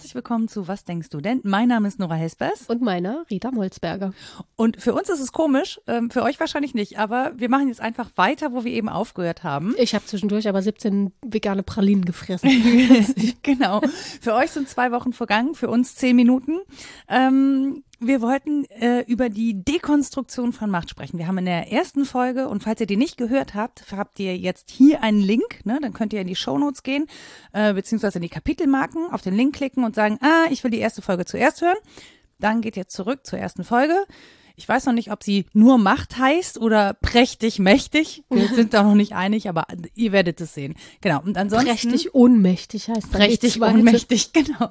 herzlich willkommen zu Was denkst du denn? Mein Name ist Nora Hespers. Und meiner Rita Molzberger. Und für uns ist es komisch, ähm, für euch wahrscheinlich nicht, aber wir machen jetzt einfach weiter, wo wir eben aufgehört haben. Ich habe zwischendurch aber 17 vegane Pralinen gefressen. genau. Für euch sind zwei Wochen vergangen, für uns zehn Minuten. Ähm, wir wollten äh, über die Dekonstruktion von Macht sprechen. Wir haben in der ersten Folge, und falls ihr die nicht gehört habt, habt ihr jetzt hier einen Link, ne? dann könnt ihr in die Shownotes gehen, äh, beziehungsweise in die Kapitelmarken, auf den Link klicken und sagen, ah, ich will die erste Folge zuerst hören. Dann geht ihr zurück zur ersten Folge. Ich weiß noch nicht, ob sie nur Macht heißt oder prächtig mächtig. Wir sind da noch nicht einig, aber ihr werdet es sehen. Genau. Und ansonsten. Prächtig ohnmächtig heißt das. Prächtig ohnmächtig, genau.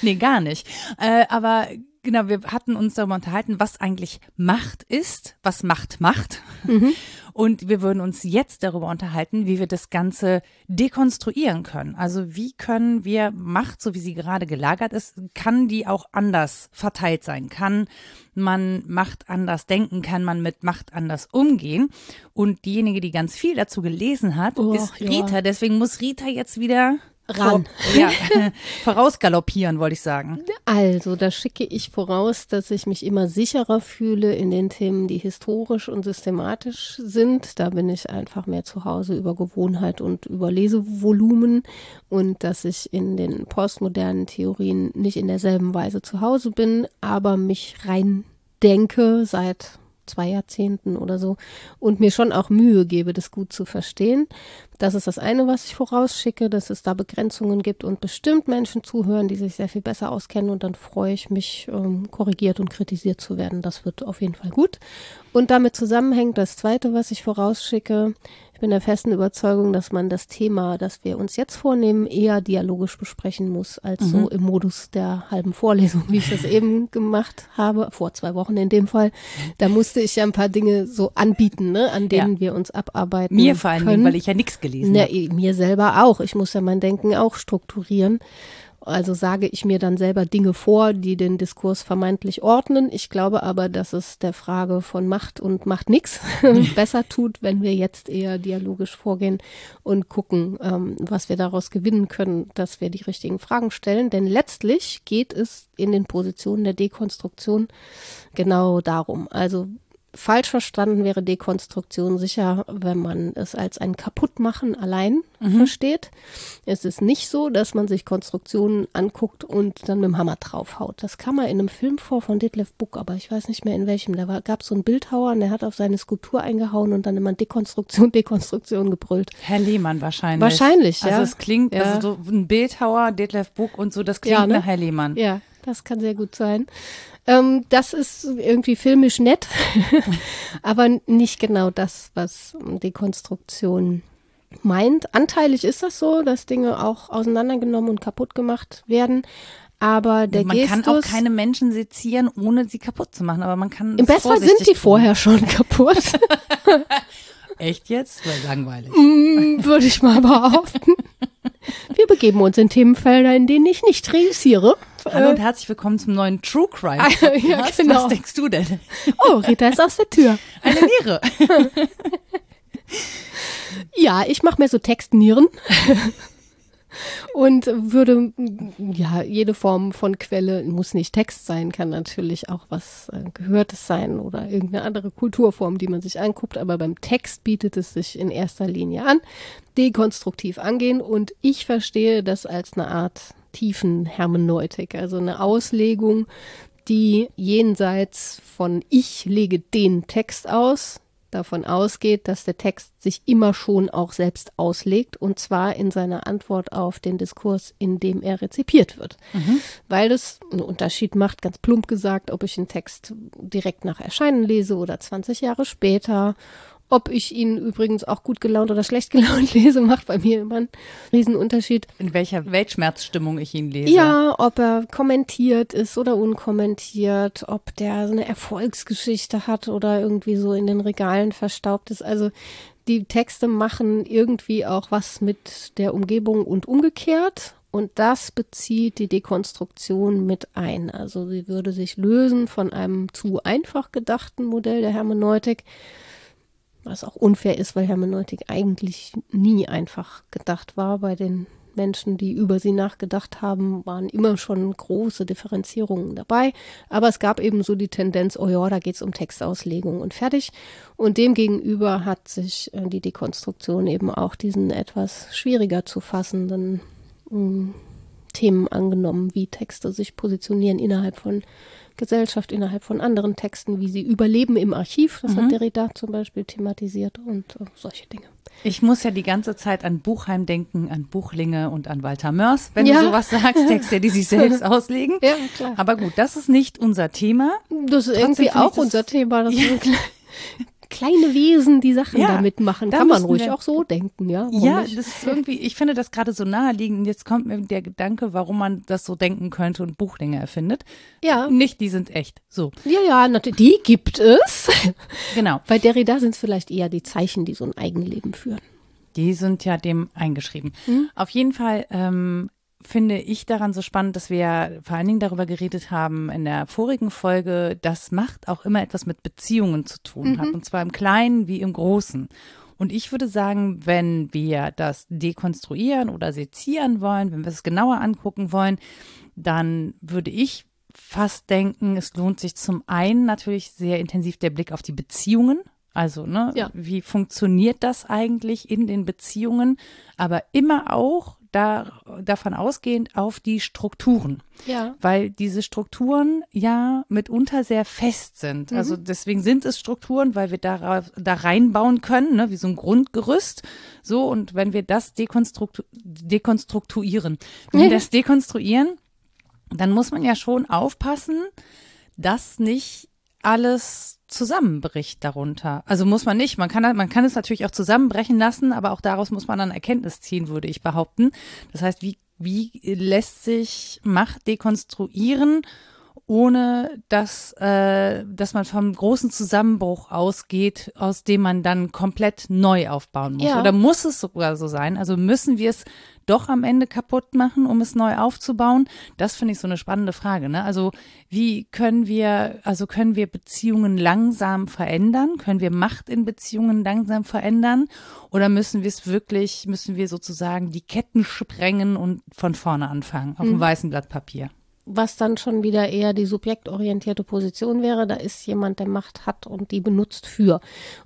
nee, gar nicht. Äh, aber genau, wir hatten uns darüber unterhalten, was eigentlich Macht ist, was Macht macht. Mhm. Und wir würden uns jetzt darüber unterhalten, wie wir das Ganze dekonstruieren können. Also wie können wir Macht, so wie sie gerade gelagert ist, kann die auch anders verteilt sein? Kann man Macht anders denken? Kann man mit Macht anders umgehen? Und diejenige, die ganz viel dazu gelesen hat, oh, ist Rita. Ja. Deswegen muss Rita jetzt wieder ran. ja, vorausgaloppieren, wollte ich sagen. Also, da schicke ich voraus, dass ich mich immer sicherer fühle in den Themen, die historisch und systematisch sind. Da bin ich einfach mehr zu Hause über Gewohnheit und über Lesevolumen und dass ich in den postmodernen Theorien nicht in derselben Weise zu Hause bin, aber mich rein denke seit zwei Jahrzehnten oder so und mir schon auch Mühe gebe, das gut zu verstehen. Das ist das eine, was ich vorausschicke, dass es da Begrenzungen gibt und bestimmt Menschen zuhören, die sich sehr viel besser auskennen und dann freue ich mich, ähm, korrigiert und kritisiert zu werden. Das wird auf jeden Fall gut. Und damit zusammenhängt das zweite, was ich vorausschicke, ich bin der festen Überzeugung, dass man das Thema, das wir uns jetzt vornehmen, eher dialogisch besprechen muss, als mhm. so im Modus der halben Vorlesung, wie ich das eben gemacht habe, vor zwei Wochen in dem Fall. Da musste ich ja ein paar Dinge so anbieten, ne, an denen ja. wir uns abarbeiten. Mir vor allem, können. weil ich ja nichts gelesen habe. Mir selber auch. Ich muss ja mein Denken auch strukturieren. Also sage ich mir dann selber Dinge vor, die den Diskurs vermeintlich ordnen. Ich glaube aber, dass es der Frage von Macht und Macht nix besser tut, wenn wir jetzt eher dialogisch vorgehen und gucken, ähm, was wir daraus gewinnen können, dass wir die richtigen Fragen stellen. Denn letztlich geht es in den Positionen der Dekonstruktion genau darum. Also falsch verstanden wäre Dekonstruktion sicher, wenn man es als ein Kaputtmachen allein mhm. versteht. Es ist nicht so, dass man sich Konstruktionen anguckt und dann mit dem Hammer draufhaut. Das kam mal in einem Film vor von Detlef Buck, aber ich weiß nicht mehr in welchem. Da gab es so einen Bildhauer und der hat auf seine Skulptur eingehauen und dann immer Dekonstruktion, Dekonstruktion gebrüllt. Herr Lehmann wahrscheinlich. Wahrscheinlich, also ja. Also es klingt, ja. also so ein Bildhauer, Detlef Buck und so, das klingt ja, ne? nach Herr Lehmann. Ja, das kann sehr gut sein. Ähm, das ist irgendwie filmisch nett, aber nicht genau das, was Dekonstruktion meint. Anteilig ist das so, dass Dinge auch auseinandergenommen und kaputt gemacht werden. Aber der man Gestus, kann auch keine Menschen sezieren, ohne sie kaputt zu machen. Aber man kann im Bestfall sind die vorher schon kaputt. Echt jetzt? Weil langweilig. Mm, Würde ich mal behaupten. Wir begeben uns in Themenfelder, in denen ich nicht reüssiere. Hallo und herzlich willkommen zum neuen True Crime Podcast. ja, genau. Was denkst du denn? Oh, Rita ist aus der Tür. Eine Niere. ja, ich mache mir so Textnieren und würde ja jede Form von Quelle muss nicht Text sein, kann natürlich auch was äh, Gehörtes sein oder irgendeine andere Kulturform, die man sich anguckt. Aber beim Text bietet es sich in erster Linie an, dekonstruktiv angehen und ich verstehe das als eine Art tiefen Hermeneutik, also eine Auslegung, die jenseits von ich lege den Text aus, davon ausgeht, dass der Text sich immer schon auch selbst auslegt und zwar in seiner Antwort auf den Diskurs, in dem er rezipiert wird. Mhm. Weil das einen Unterschied macht, ganz plump gesagt, ob ich einen Text direkt nach Erscheinen lese oder 20 Jahre später ob ich ihn übrigens auch gut gelaunt oder schlecht gelaunt lese, macht bei mir immer einen Riesenunterschied. In welcher Weltschmerzstimmung ich ihn lese. Ja, ob er kommentiert ist oder unkommentiert, ob der so eine Erfolgsgeschichte hat oder irgendwie so in den Regalen verstaubt ist. Also die Texte machen irgendwie auch was mit der Umgebung und umgekehrt. Und das bezieht die Dekonstruktion mit ein. Also sie würde sich lösen von einem zu einfach gedachten Modell der Hermeneutik was auch unfair ist, weil Hermeneutik eigentlich nie einfach gedacht war bei den Menschen, die über sie nachgedacht haben, waren immer schon große Differenzierungen dabei. Aber es gab eben so die Tendenz, oh ja, da geht es um Textauslegung und fertig. Und demgegenüber hat sich äh, die Dekonstruktion eben auch diesen etwas schwieriger zu fassenden äh, Themen angenommen, wie Texte sich positionieren innerhalb von Gesellschaft, innerhalb von anderen Texten, wie sie überleben im Archiv. Das mhm. hat Derrida zum Beispiel thematisiert und äh, solche Dinge. Ich muss ja die ganze Zeit an Buchheim denken, an Buchlinge und an Walter Mörs, wenn ja. du sowas sagst, Texte, die sich selbst auslegen. Ja, klar. Aber gut, das ist nicht unser Thema. Das ist Trotzdem irgendwie auch unser Thema. Das ja. Kleine Wesen, die Sachen ja, damit machen. Kann man ruhig auch so denken, ja. Ja, nicht? das ist irgendwie, ich finde das gerade so naheliegend. Jetzt kommt mir der Gedanke, warum man das so denken könnte und Buchlinge erfindet. Ja. Nicht, die sind echt. So. Ja, ja, natürlich. Die gibt es. Genau. Bei Derrida sind es vielleicht eher die Zeichen, die so ein Eigenleben führen. Die sind ja dem eingeschrieben. Hm? Auf jeden Fall ähm, finde ich daran so spannend, dass wir vor allen Dingen darüber geredet haben in der vorigen Folge, dass Macht auch immer etwas mit Beziehungen zu tun hat, mhm. und zwar im Kleinen wie im Großen. Und ich würde sagen, wenn wir das dekonstruieren oder sezieren wollen, wenn wir es genauer angucken wollen, dann würde ich fast denken, es lohnt sich zum einen natürlich sehr intensiv der Blick auf die Beziehungen. Also, ne, ja. wie funktioniert das eigentlich in den Beziehungen? Aber immer auch da, davon ausgehend auf die Strukturen. Ja. Weil diese Strukturen ja mitunter sehr fest sind. Mhm. Also deswegen sind es Strukturen, weil wir da, da reinbauen können, ne, wie so ein Grundgerüst. So, und wenn wir das dekonstruktu dekonstruieren, wenn wir das dekonstruieren, dann muss man ja schon aufpassen, dass nicht alles zusammenbricht darunter. Also muss man nicht. Man kann, man kann es natürlich auch zusammenbrechen lassen, aber auch daraus muss man dann Erkenntnis ziehen, würde ich behaupten. Das heißt, wie, wie lässt sich Macht dekonstruieren ohne dass, äh, dass man vom großen Zusammenbruch ausgeht, aus dem man dann komplett neu aufbauen muss. Ja. Oder muss es sogar so sein? Also müssen wir es doch am Ende kaputt machen, um es neu aufzubauen? Das finde ich so eine spannende Frage. Ne? Also wie können wir, also können wir Beziehungen langsam verändern? Können wir Macht in Beziehungen langsam verändern? Oder müssen wir es wirklich, müssen wir sozusagen die Ketten sprengen und von vorne anfangen auf mhm. einem weißen Blatt Papier? Was dann schon wieder eher die subjektorientierte Position wäre. Da ist jemand, der Macht hat und die benutzt für.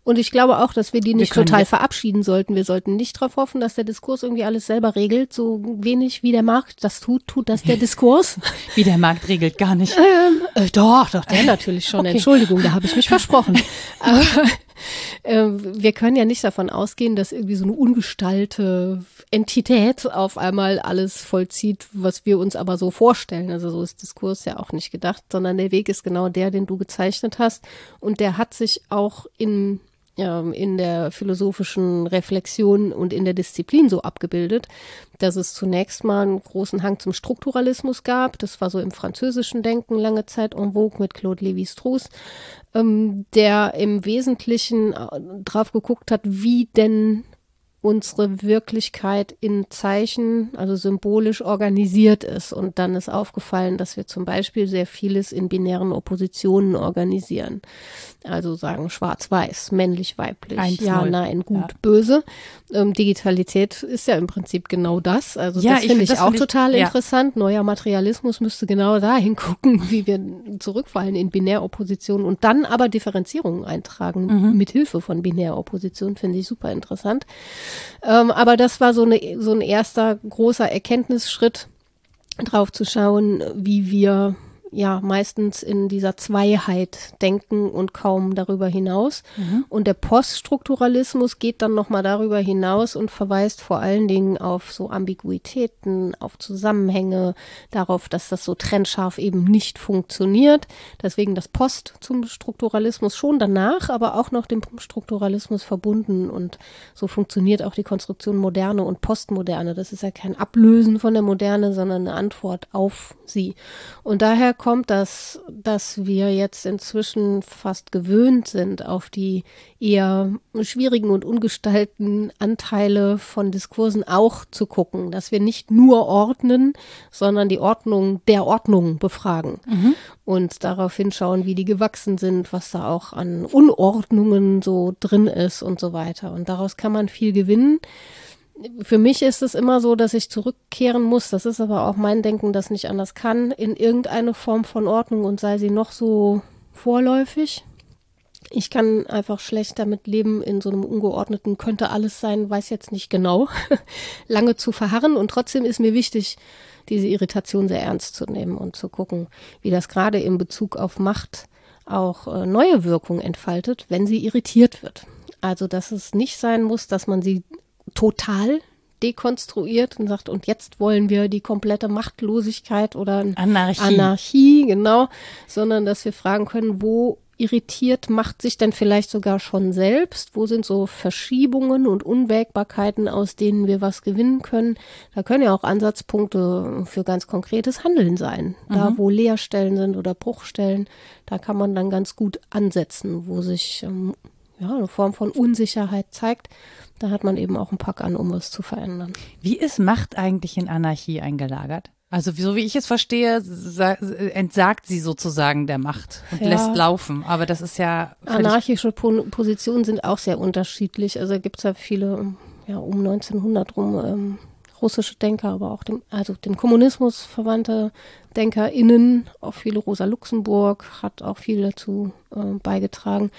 Und ich glaube auch, dass wir die nicht wir total verabschieden sollten. Wir sollten nicht darauf hoffen, dass der Diskurs irgendwie alles selber regelt. So wenig wie der Markt das tut, tut das der Diskurs. wie der Markt regelt gar nicht. Ähm, äh, doch, doch, der natürlich schon. Okay. Entschuldigung, da habe ich mich versprochen. Aber äh, wir können ja nicht davon ausgehen, dass irgendwie so eine ungestalte Entität auf einmal alles vollzieht, was wir uns aber so vorstellen. Also so ist Diskurs ja auch nicht gedacht, sondern der Weg ist genau der, den du gezeichnet hast. Und der hat sich auch in in der philosophischen Reflexion und in der Disziplin so abgebildet, dass es zunächst mal einen großen Hang zum Strukturalismus gab. Das war so im französischen Denken lange Zeit en vogue mit Claude Lévi-Strauss, ähm, der im Wesentlichen äh, drauf geguckt hat, wie denn unsere Wirklichkeit in Zeichen, also symbolisch organisiert ist. Und dann ist aufgefallen, dass wir zum Beispiel sehr vieles in binären Oppositionen organisieren. Also sagen schwarz-weiß, männlich-weiblich, ja, nein, gut, ja. böse. Ähm, Digitalität ist ja im Prinzip genau das. Also ja, das finde ich, auch total ich, interessant. Ja. Neuer Materialismus müsste genau dahin gucken, wie wir zurückfallen in Binäroppositionen und dann aber Differenzierungen eintragen mhm. mit Hilfe von Binäropposition, finde ich super interessant. Ähm, aber das war so, eine, so ein erster großer Erkenntnisschritt, drauf zu schauen, wie wir ja meistens in dieser Zweiheit denken und kaum darüber hinaus. Mhm. Und der Poststrukturalismus geht dann nochmal darüber hinaus und verweist vor allen Dingen auf so Ambiguitäten, auf Zusammenhänge, darauf, dass das so trennscharf eben nicht funktioniert. Deswegen das Post zum Strukturalismus schon danach, aber auch noch dem Strukturalismus verbunden. Und so funktioniert auch die Konstruktion Moderne und Postmoderne. Das ist ja kein Ablösen von der Moderne, sondern eine Antwort auf sie. Und daher kommt, dass, dass wir jetzt inzwischen fast gewöhnt sind auf die eher schwierigen und ungestalten Anteile von Diskursen auch zu gucken, dass wir nicht nur ordnen, sondern die Ordnung der Ordnung befragen mhm. und darauf hinschauen, wie die gewachsen sind, was da auch an Unordnungen so drin ist und so weiter. Und daraus kann man viel gewinnen. Für mich ist es immer so, dass ich zurückkehren muss. Das ist aber auch mein Denken, das nicht anders kann, in irgendeine Form von Ordnung und sei sie noch so vorläufig. Ich kann einfach schlecht damit leben, in so einem ungeordneten könnte alles sein, weiß jetzt nicht genau, lange zu verharren. Und trotzdem ist mir wichtig, diese Irritation sehr ernst zu nehmen und zu gucken, wie das gerade in Bezug auf Macht auch äh, neue Wirkung entfaltet, wenn sie irritiert wird. Also, dass es nicht sein muss, dass man sie total dekonstruiert und sagt, und jetzt wollen wir die komplette Machtlosigkeit oder Anarchie. Anarchie, genau, sondern dass wir fragen können, wo irritiert macht sich denn vielleicht sogar schon selbst? Wo sind so Verschiebungen und Unwägbarkeiten, aus denen wir was gewinnen können? Da können ja auch Ansatzpunkte für ganz konkretes Handeln sein. Da, mhm. wo Leerstellen sind oder Bruchstellen, da kann man dann ganz gut ansetzen, wo sich ähm, ja, eine Form von Unsicherheit zeigt. Da hat man eben auch einen Pack an, um was zu verändern. Wie ist Macht eigentlich in Anarchie eingelagert? Also so wie ich es verstehe, entsagt sie sozusagen der Macht und ja. lässt laufen. Aber das ist ja. Anarchische Positionen sind auch sehr unterschiedlich. Also gibt es ja viele, ja, um 1900 rum ähm, russische Denker, aber auch dem, also dem Kommunismus verwandte DenkerInnen, auch viele Rosa Luxemburg hat auch viel dazu äh, beigetragen.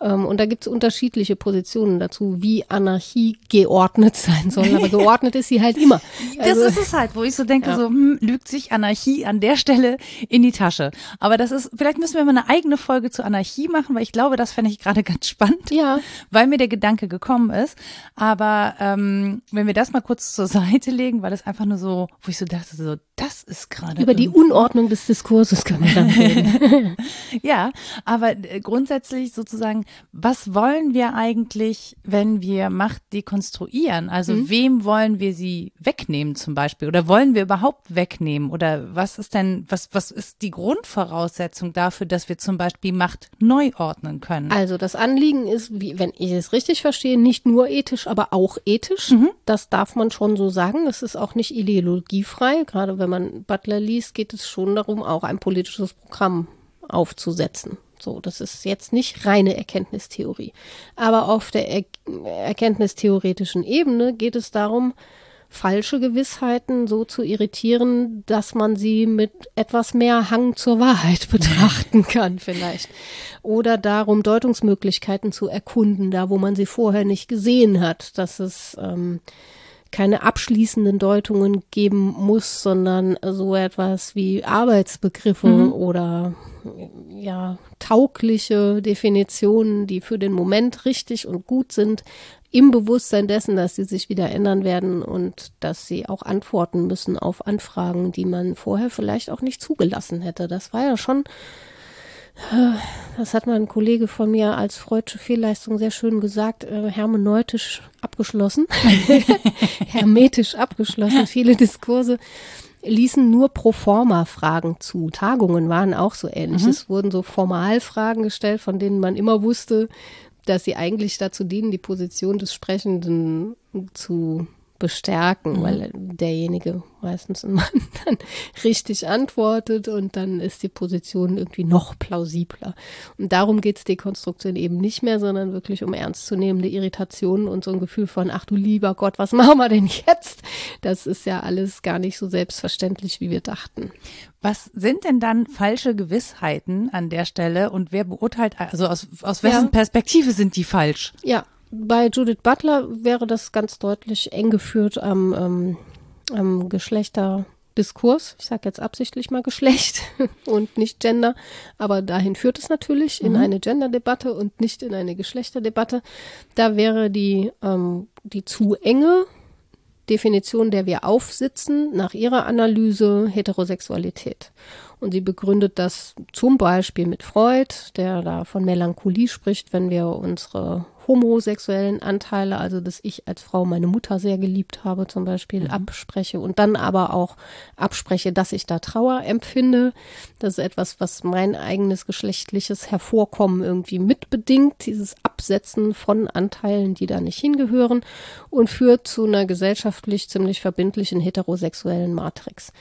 Ähm, und da gibt es unterschiedliche Positionen dazu, wie Anarchie geordnet sein soll. Aber geordnet ist sie halt immer. Also, das ist es halt, wo ich so denke, ja. so hm, lügt sich Anarchie an der Stelle in die Tasche. Aber das ist, vielleicht müssen wir mal eine eigene Folge zu Anarchie machen, weil ich glaube, das fände ich gerade ganz spannend, ja. weil mir der Gedanke gekommen ist. Aber ähm, wenn wir das mal kurz zur Seite legen, weil das einfach nur so, wo ich so dachte, so, das ist gerade. Über die Unordnung des Diskurses können wir dann reden. ja, aber äh, grundsätzlich sozusagen, was wollen wir eigentlich, wenn wir Macht dekonstruieren? Also mhm. wem wollen wir sie wegnehmen zum Beispiel? Oder wollen wir überhaupt wegnehmen? Oder was ist denn, was, was ist die Grundvoraussetzung dafür, dass wir zum Beispiel Macht neu ordnen können? Also das Anliegen ist, wie, wenn ich es richtig verstehe, nicht nur ethisch, aber auch ethisch. Mhm. Das darf man schon so sagen. Das ist auch nicht ideologiefrei, gerade wenn wenn man Butler liest, geht es schon darum, auch ein politisches Programm aufzusetzen. So, das ist jetzt nicht reine Erkenntnistheorie. Aber auf der er erkenntnistheoretischen Ebene geht es darum, falsche Gewissheiten so zu irritieren, dass man sie mit etwas mehr Hang zur Wahrheit betrachten kann, vielleicht. Oder darum, Deutungsmöglichkeiten zu erkunden, da wo man sie vorher nicht gesehen hat, dass es ähm, keine abschließenden Deutungen geben muss, sondern so etwas wie Arbeitsbegriffe mhm. oder ja, taugliche Definitionen, die für den Moment richtig und gut sind, im Bewusstsein dessen, dass sie sich wieder ändern werden und dass sie auch antworten müssen auf Anfragen, die man vorher vielleicht auch nicht zugelassen hätte. Das war ja schon das hat mal ein Kollege von mir als freudsche Fehlleistung sehr schön gesagt, äh, hermeneutisch abgeschlossen, hermetisch abgeschlossen. Viele Diskurse ließen nur pro forma Fragen zu. Tagungen waren auch so ähnlich. Mhm. Es wurden so Formalfragen gestellt, von denen man immer wusste, dass sie eigentlich dazu dienen, die Position des Sprechenden zu bestärken, mhm. weil derjenige meistens ein Mann dann richtig antwortet und dann ist die Position irgendwie noch plausibler. Und darum geht es Dekonstruktion eben nicht mehr, sondern wirklich um ernstzunehmende Irritationen und so ein Gefühl von, ach du lieber Gott, was machen wir denn jetzt? Das ist ja alles gar nicht so selbstverständlich, wie wir dachten. Was sind denn dann falsche Gewissheiten an der Stelle und wer beurteilt, also aus, aus wessen ja. Perspektive sind die falsch? Ja, bei Judith Butler wäre das ganz deutlich eng geführt am, ähm, am Geschlechterdiskurs. Ich sage jetzt absichtlich mal Geschlecht und nicht Gender, aber dahin führt es natürlich in mhm. eine Gender-Debatte und nicht in eine Geschlechterdebatte. Da wäre die, ähm, die zu enge Definition, der wir aufsitzen, nach ihrer Analyse Heterosexualität. Und sie begründet das zum Beispiel mit Freud, der da von Melancholie spricht, wenn wir unsere homosexuellen Anteile, also dass ich als Frau meine Mutter sehr geliebt habe zum Beispiel, mhm. abspreche und dann aber auch abspreche, dass ich da Trauer empfinde. Das ist etwas, was mein eigenes geschlechtliches Hervorkommen irgendwie mitbedingt, dieses Absetzen von Anteilen, die da nicht hingehören und führt zu einer gesellschaftlich ziemlich verbindlichen heterosexuellen Matrix.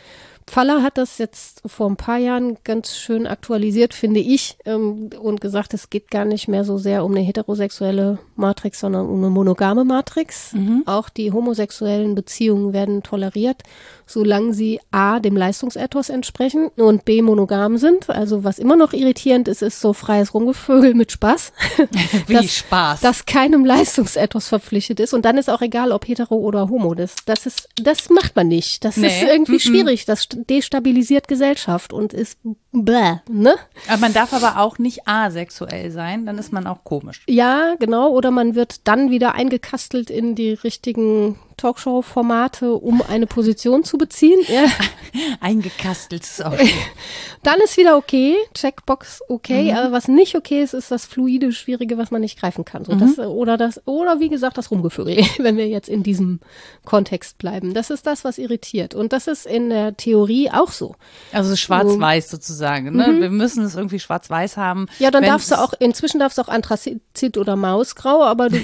Faller hat das jetzt vor ein paar Jahren ganz schön aktualisiert, finde ich, ähm, und gesagt, es geht gar nicht mehr so sehr um eine heterosexuelle Matrix, sondern um eine monogame Matrix. Mhm. Auch die homosexuellen Beziehungen werden toleriert, solange sie A, dem Leistungsethos entsprechen und B, monogam sind. Also was immer noch irritierend ist, ist so freies Rumgevögel mit Spaß. Wie dass, Spaß. Das keinem Leistungsethos verpflichtet ist. Und dann ist auch egal, ob hetero oder homo. Das, das, ist, das macht man nicht. Das nee. ist irgendwie schwierig. Das destabilisiert Gesellschaft und ist bäh, ne? Aber man darf aber auch nicht asexuell sein, dann ist man auch komisch. Ja, genau. Oder man wird dann wieder eingekastelt in die richtigen Talkshow-Formate, um eine Position zu beziehen. Ja. Eingekastelt ist auch okay. Dann ist wieder okay, Checkbox okay, mhm. aber was nicht okay ist, ist das fluide, schwierige, was man nicht greifen kann. So, mhm. das, oder das, oder wie gesagt, das Rumgevögel, wenn wir jetzt in diesem Kontext bleiben. Das ist das, was irritiert. Und das ist in der Theorie auch so. Also schwarz-weiß so. sozusagen. Ne? Mhm. Wir müssen es irgendwie schwarz-weiß haben. Ja, dann darfst du auch, inzwischen darfst du auch Anthrazit oder Mausgrau, aber du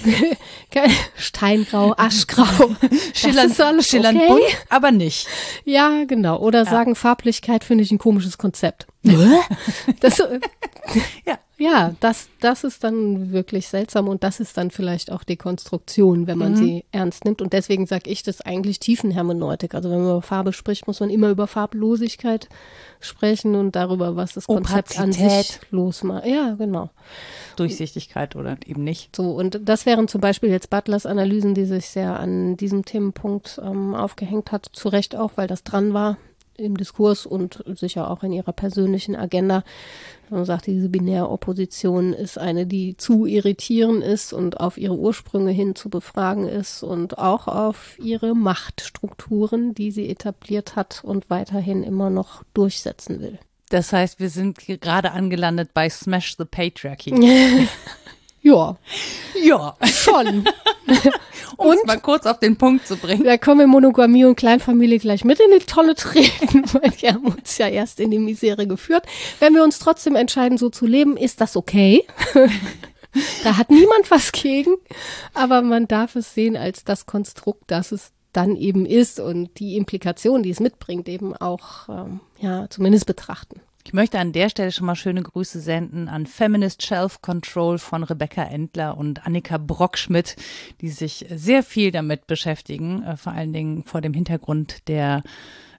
Steingrau, Aschgrau. schillernd, schillernd okay. bunt, aber nicht. Ja, genau. Oder ja. sagen, Farblichkeit finde ich ein komisches Konzept. das, ja. ja, das, das ist dann wirklich seltsam und das ist dann vielleicht auch Dekonstruktion, wenn man mhm. sie ernst nimmt. Und deswegen sage ich das eigentlich Tiefenhermeneutik. Also wenn man über Farbe spricht, muss man immer über Farblosigkeit sprechen und darüber, was das Konzept Opazität. an sich losmacht. Ja, genau. Durchsichtigkeit oder eben nicht. So, und das wären zum Beispiel jetzt Butlers Analysen, die sich sehr an diesem Themenpunkt ähm, aufgehängt hat. Zu Recht auch, weil das dran war im Diskurs und sicher auch in ihrer persönlichen Agenda. Man sagt, diese binäre Opposition ist eine, die zu irritieren ist und auf ihre Ursprünge hin zu befragen ist und auch auf ihre Machtstrukturen, die sie etabliert hat und weiterhin immer noch durchsetzen will. Das heißt, wir sind gerade angelandet bei Smash the Patriarchy. ja. Ja. Schon. um und, es mal kurz auf den Punkt zu bringen. Da kommen wir Monogamie und Kleinfamilie gleich mit in die Tonne treten, weil die haben uns ja erst in die Misere geführt. Wenn wir uns trotzdem entscheiden, so zu leben, ist das okay. da hat niemand was gegen, aber man darf es sehen als das Konstrukt, das es dann eben ist und die Implikation, die es mitbringt, eben auch, ähm, ja, zumindest betrachten. Ich möchte an der Stelle schon mal schöne Grüße senden an Feminist Shelf Control von Rebecca Endler und Annika Brockschmidt, die sich sehr viel damit beschäftigen, äh, vor allen Dingen vor dem Hintergrund der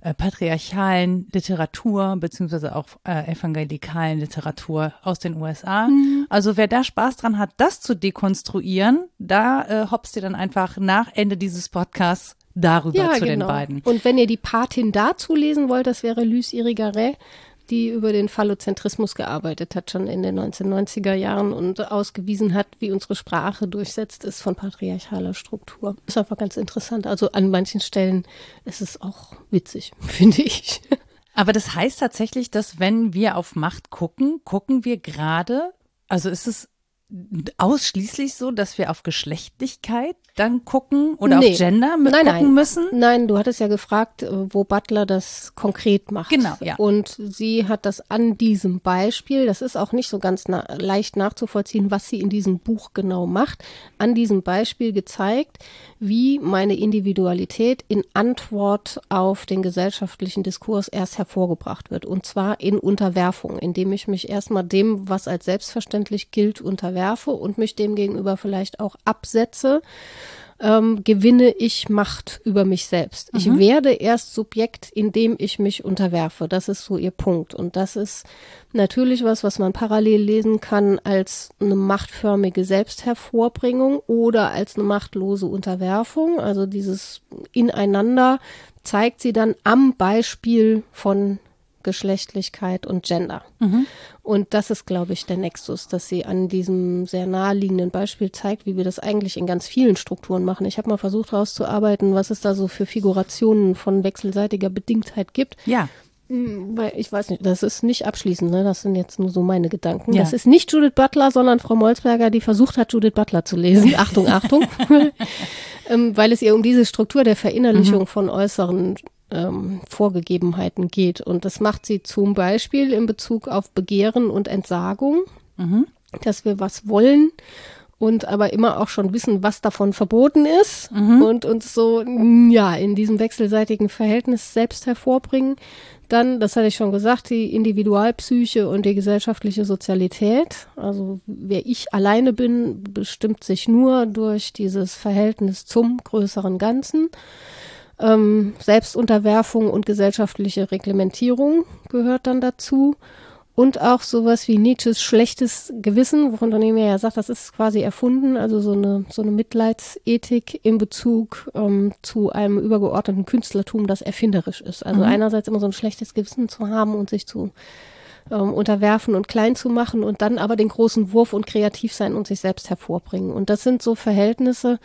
äh, patriarchalen Literatur beziehungsweise auch äh, evangelikalen Literatur aus den USA. Mhm. Also wer da Spaß dran hat, das zu dekonstruieren, da äh, hopst ihr dann einfach nach Ende dieses Podcasts darüber ja, zu genau. den beiden. Und wenn ihr die Patin dazu lesen wollt, das wäre Luce Irigaray die über den Phallozentrismus gearbeitet hat, schon in den 1990er Jahren und ausgewiesen hat, wie unsere Sprache durchsetzt ist von patriarchaler Struktur. Ist einfach ganz interessant. Also an manchen Stellen ist es auch witzig, finde ich. Aber das heißt tatsächlich, dass wenn wir auf Macht gucken, gucken wir gerade, also ist es ausschließlich so, dass wir auf Geschlechtlichkeit dann gucken oder nee. auf Gender mit nein, gucken nein. müssen? Nein, du hattest ja gefragt, äh, wo Butler das konkret macht. Genau, ja. Und sie hat das an diesem Beispiel, das ist auch nicht so ganz na leicht nachzuvollziehen, was sie in diesem Buch genau macht, an diesem Beispiel gezeigt, wie meine Individualität in Antwort auf den gesellschaftlichen Diskurs erst hervorgebracht wird. Und zwar in Unterwerfung, indem ich mich erstmal dem, was als selbstverständlich gilt, unterwerfe und mich dem gegenüber vielleicht auch absetze ähm, gewinne ich Macht über mich selbst. Mhm. Ich werde erst Subjekt, indem ich mich unterwerfe. Das ist so ihr Punkt. Und das ist natürlich was, was man parallel lesen kann als eine machtförmige Selbsthervorbringung oder als eine machtlose Unterwerfung. Also dieses Ineinander zeigt sie dann am Beispiel von Geschlechtlichkeit und Gender. Mhm. Und das ist, glaube ich, der Nexus, dass sie an diesem sehr naheliegenden Beispiel zeigt, wie wir das eigentlich in ganz vielen Strukturen machen. Ich habe mal versucht herauszuarbeiten, was es da so für Figurationen von wechselseitiger Bedingtheit gibt. Ja. Hm, weil ich weiß nicht, das ist nicht abschließend, ne? das sind jetzt nur so meine Gedanken. Ja. Das ist nicht Judith Butler, sondern Frau Molzberger, die versucht hat, Judith Butler zu lesen. Achtung, Achtung. ähm, weil es ihr um diese Struktur der Verinnerlichung mhm. von äußeren ähm, Vorgegebenheiten geht. Und das macht sie zum Beispiel in Bezug auf Begehren und Entsagung, mhm. dass wir was wollen und aber immer auch schon wissen, was davon verboten ist mhm. und uns so, ja, in diesem wechselseitigen Verhältnis selbst hervorbringen. Dann, das hatte ich schon gesagt, die Individualpsyche und die gesellschaftliche Sozialität. Also wer ich alleine bin, bestimmt sich nur durch dieses Verhältnis zum größeren Ganzen. Ähm, Selbstunterwerfung und gesellschaftliche Reglementierung gehört dann dazu und auch sowas wie Nietzsches schlechtes Gewissen, wovon er ja sagt, das ist quasi erfunden, also so eine, so eine Mitleidsethik in Bezug ähm, zu einem übergeordneten Künstlertum, das erfinderisch ist. Also mhm. einerseits immer so ein schlechtes Gewissen zu haben und sich zu ähm, unterwerfen und klein zu machen und dann aber den großen Wurf und kreativ sein und sich selbst hervorbringen. Und das sind so Verhältnisse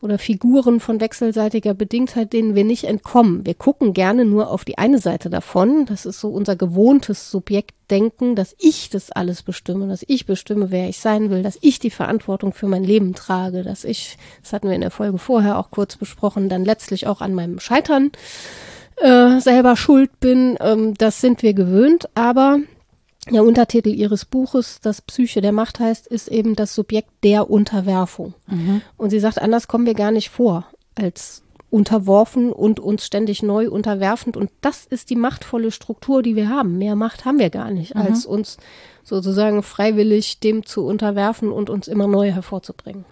oder Figuren von wechselseitiger Bedingtheit, denen wir nicht entkommen. Wir gucken gerne nur auf die eine Seite davon. Das ist so unser gewohntes Subjektdenken, dass ich das alles bestimme, dass ich bestimme, wer ich sein will, dass ich die Verantwortung für mein Leben trage, dass ich, das hatten wir in der Folge vorher auch kurz besprochen, dann letztlich auch an meinem Scheitern äh, selber schuld bin. Ähm, das sind wir gewöhnt, aber der Untertitel ihres Buches, das Psyche der Macht heißt, ist eben das Subjekt der Unterwerfung. Mhm. Und sie sagt, anders kommen wir gar nicht vor als unterworfen und uns ständig neu unterwerfend. Und das ist die machtvolle Struktur, die wir haben. Mehr Macht haben wir gar nicht, mhm. als uns sozusagen freiwillig dem zu unterwerfen und uns immer neu hervorzubringen.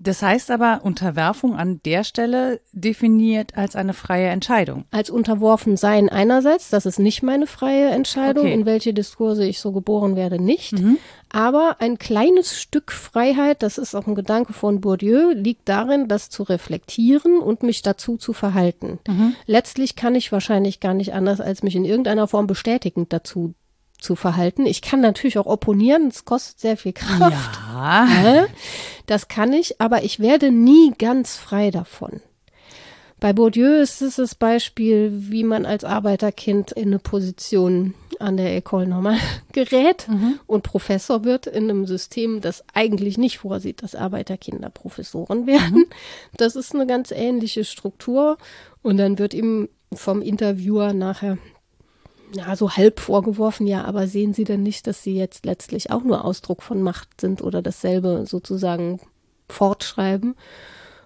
Das heißt aber, Unterwerfung an der Stelle definiert als eine freie Entscheidung. Als unterworfen sein einerseits, das ist nicht meine freie Entscheidung, okay. in welche Diskurse ich so geboren werde, nicht. Mhm. Aber ein kleines Stück Freiheit, das ist auch ein Gedanke von Bourdieu, liegt darin, das zu reflektieren und mich dazu zu verhalten. Mhm. Letztlich kann ich wahrscheinlich gar nicht anders, als mich in irgendeiner Form bestätigend dazu zu verhalten. Ich kann natürlich auch opponieren, es kostet sehr viel Kraft. Ja. Das kann ich, aber ich werde nie ganz frei davon. Bei Bourdieu ist es das Beispiel, wie man als Arbeiterkind in eine Position an der École Normale gerät mhm. und Professor wird in einem System, das eigentlich nicht vorsieht, dass Arbeiterkinder Professoren werden. Mhm. Das ist eine ganz ähnliche Struktur und dann wird ihm vom Interviewer nachher ja, so halb vorgeworfen, ja, aber sehen Sie denn nicht, dass Sie jetzt letztlich auch nur Ausdruck von Macht sind oder dasselbe sozusagen fortschreiben?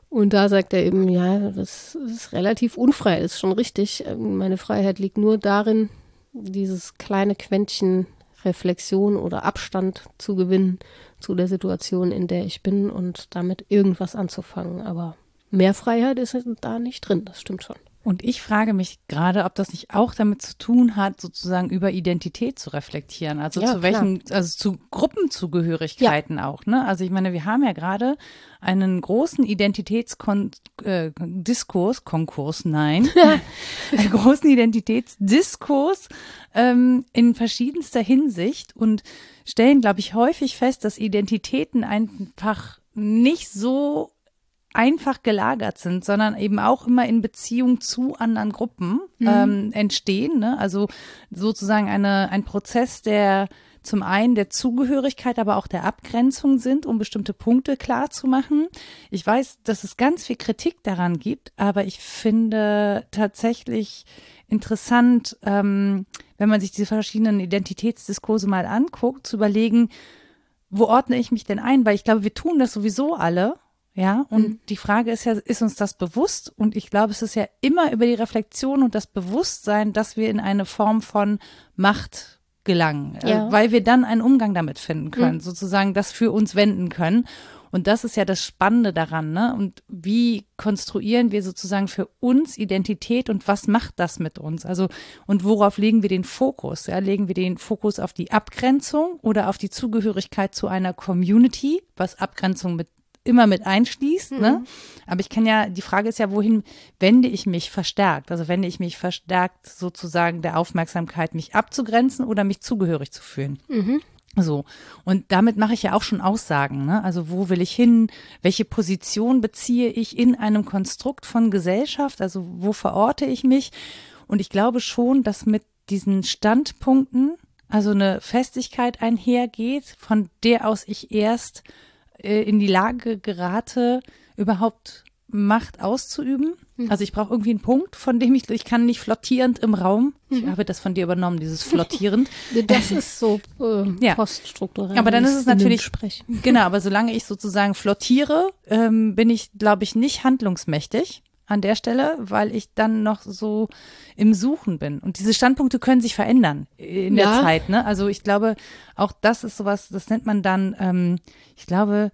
Und da sagt er eben, ja, das ist relativ unfrei, ist schon richtig. Meine Freiheit liegt nur darin, dieses kleine Quäntchen Reflexion oder Abstand zu gewinnen zu der Situation, in der ich bin und damit irgendwas anzufangen. Aber mehr Freiheit ist da nicht drin, das stimmt schon. Und ich frage mich gerade, ob das nicht auch damit zu tun hat, sozusagen über Identität zu reflektieren. Also ja, zu welchen, klar. also zu Gruppenzugehörigkeiten ja. auch, ne? Also ich meine, wir haben ja gerade einen großen Identitätsdiskurs, äh, Konkurs, nein, einen großen Identitätsdiskurs ähm, in verschiedenster Hinsicht und stellen, glaube ich, häufig fest, dass Identitäten einfach nicht so einfach gelagert sind, sondern eben auch immer in Beziehung zu anderen Gruppen mhm. ähm, entstehen. Ne? Also sozusagen eine, ein Prozess, der zum einen der Zugehörigkeit, aber auch der Abgrenzung sind, um bestimmte Punkte klar zu machen. Ich weiß, dass es ganz viel Kritik daran gibt, aber ich finde tatsächlich interessant, ähm, wenn man sich diese verschiedenen Identitätsdiskurse mal anguckt, zu überlegen, wo ordne ich mich denn ein? Weil ich glaube, wir tun das sowieso alle ja, und mhm. die Frage ist ja, ist uns das bewusst? Und ich glaube, es ist ja immer über die Reflexion und das Bewusstsein, dass wir in eine Form von Macht gelangen, äh, ja. äh, weil wir dann einen Umgang damit finden können, mhm. sozusagen das für uns wenden können. Und das ist ja das Spannende daran, ne? Und wie konstruieren wir sozusagen für uns Identität und was macht das mit uns? Also, und worauf legen wir den Fokus? Ja, legen wir den Fokus auf die Abgrenzung oder auf die Zugehörigkeit zu einer Community, was Abgrenzung mit immer mit einschließt. Ne? Mhm. Ne? Aber ich kann ja, die Frage ist ja, wohin wende ich mich verstärkt? Also wende ich mich verstärkt sozusagen der Aufmerksamkeit, mich abzugrenzen oder mich zugehörig zu fühlen? Mhm. So, und damit mache ich ja auch schon Aussagen. Ne? Also wo will ich hin? Welche Position beziehe ich in einem Konstrukt von Gesellschaft? Also wo verorte ich mich? Und ich glaube schon, dass mit diesen Standpunkten also eine Festigkeit einhergeht, von der aus ich erst äh, in die Lage gerate, überhaupt Macht auszuüben. Also ich brauche irgendwie einen Punkt, von dem ich, ich kann nicht flottierend im Raum. Ich habe das von dir übernommen, dieses flottierend. Das ist so äh, Ja. poststrukturell. Aber dann ist es natürlich, Sprechen. genau, aber solange ich sozusagen flottiere, ähm, bin ich, glaube ich, nicht handlungsmächtig an der Stelle, weil ich dann noch so im Suchen bin. Und diese Standpunkte können sich verändern in der Ja. Zeit. Ne? Also ich glaube, auch das ist sowas, das nennt man dann, ähm, ich glaube,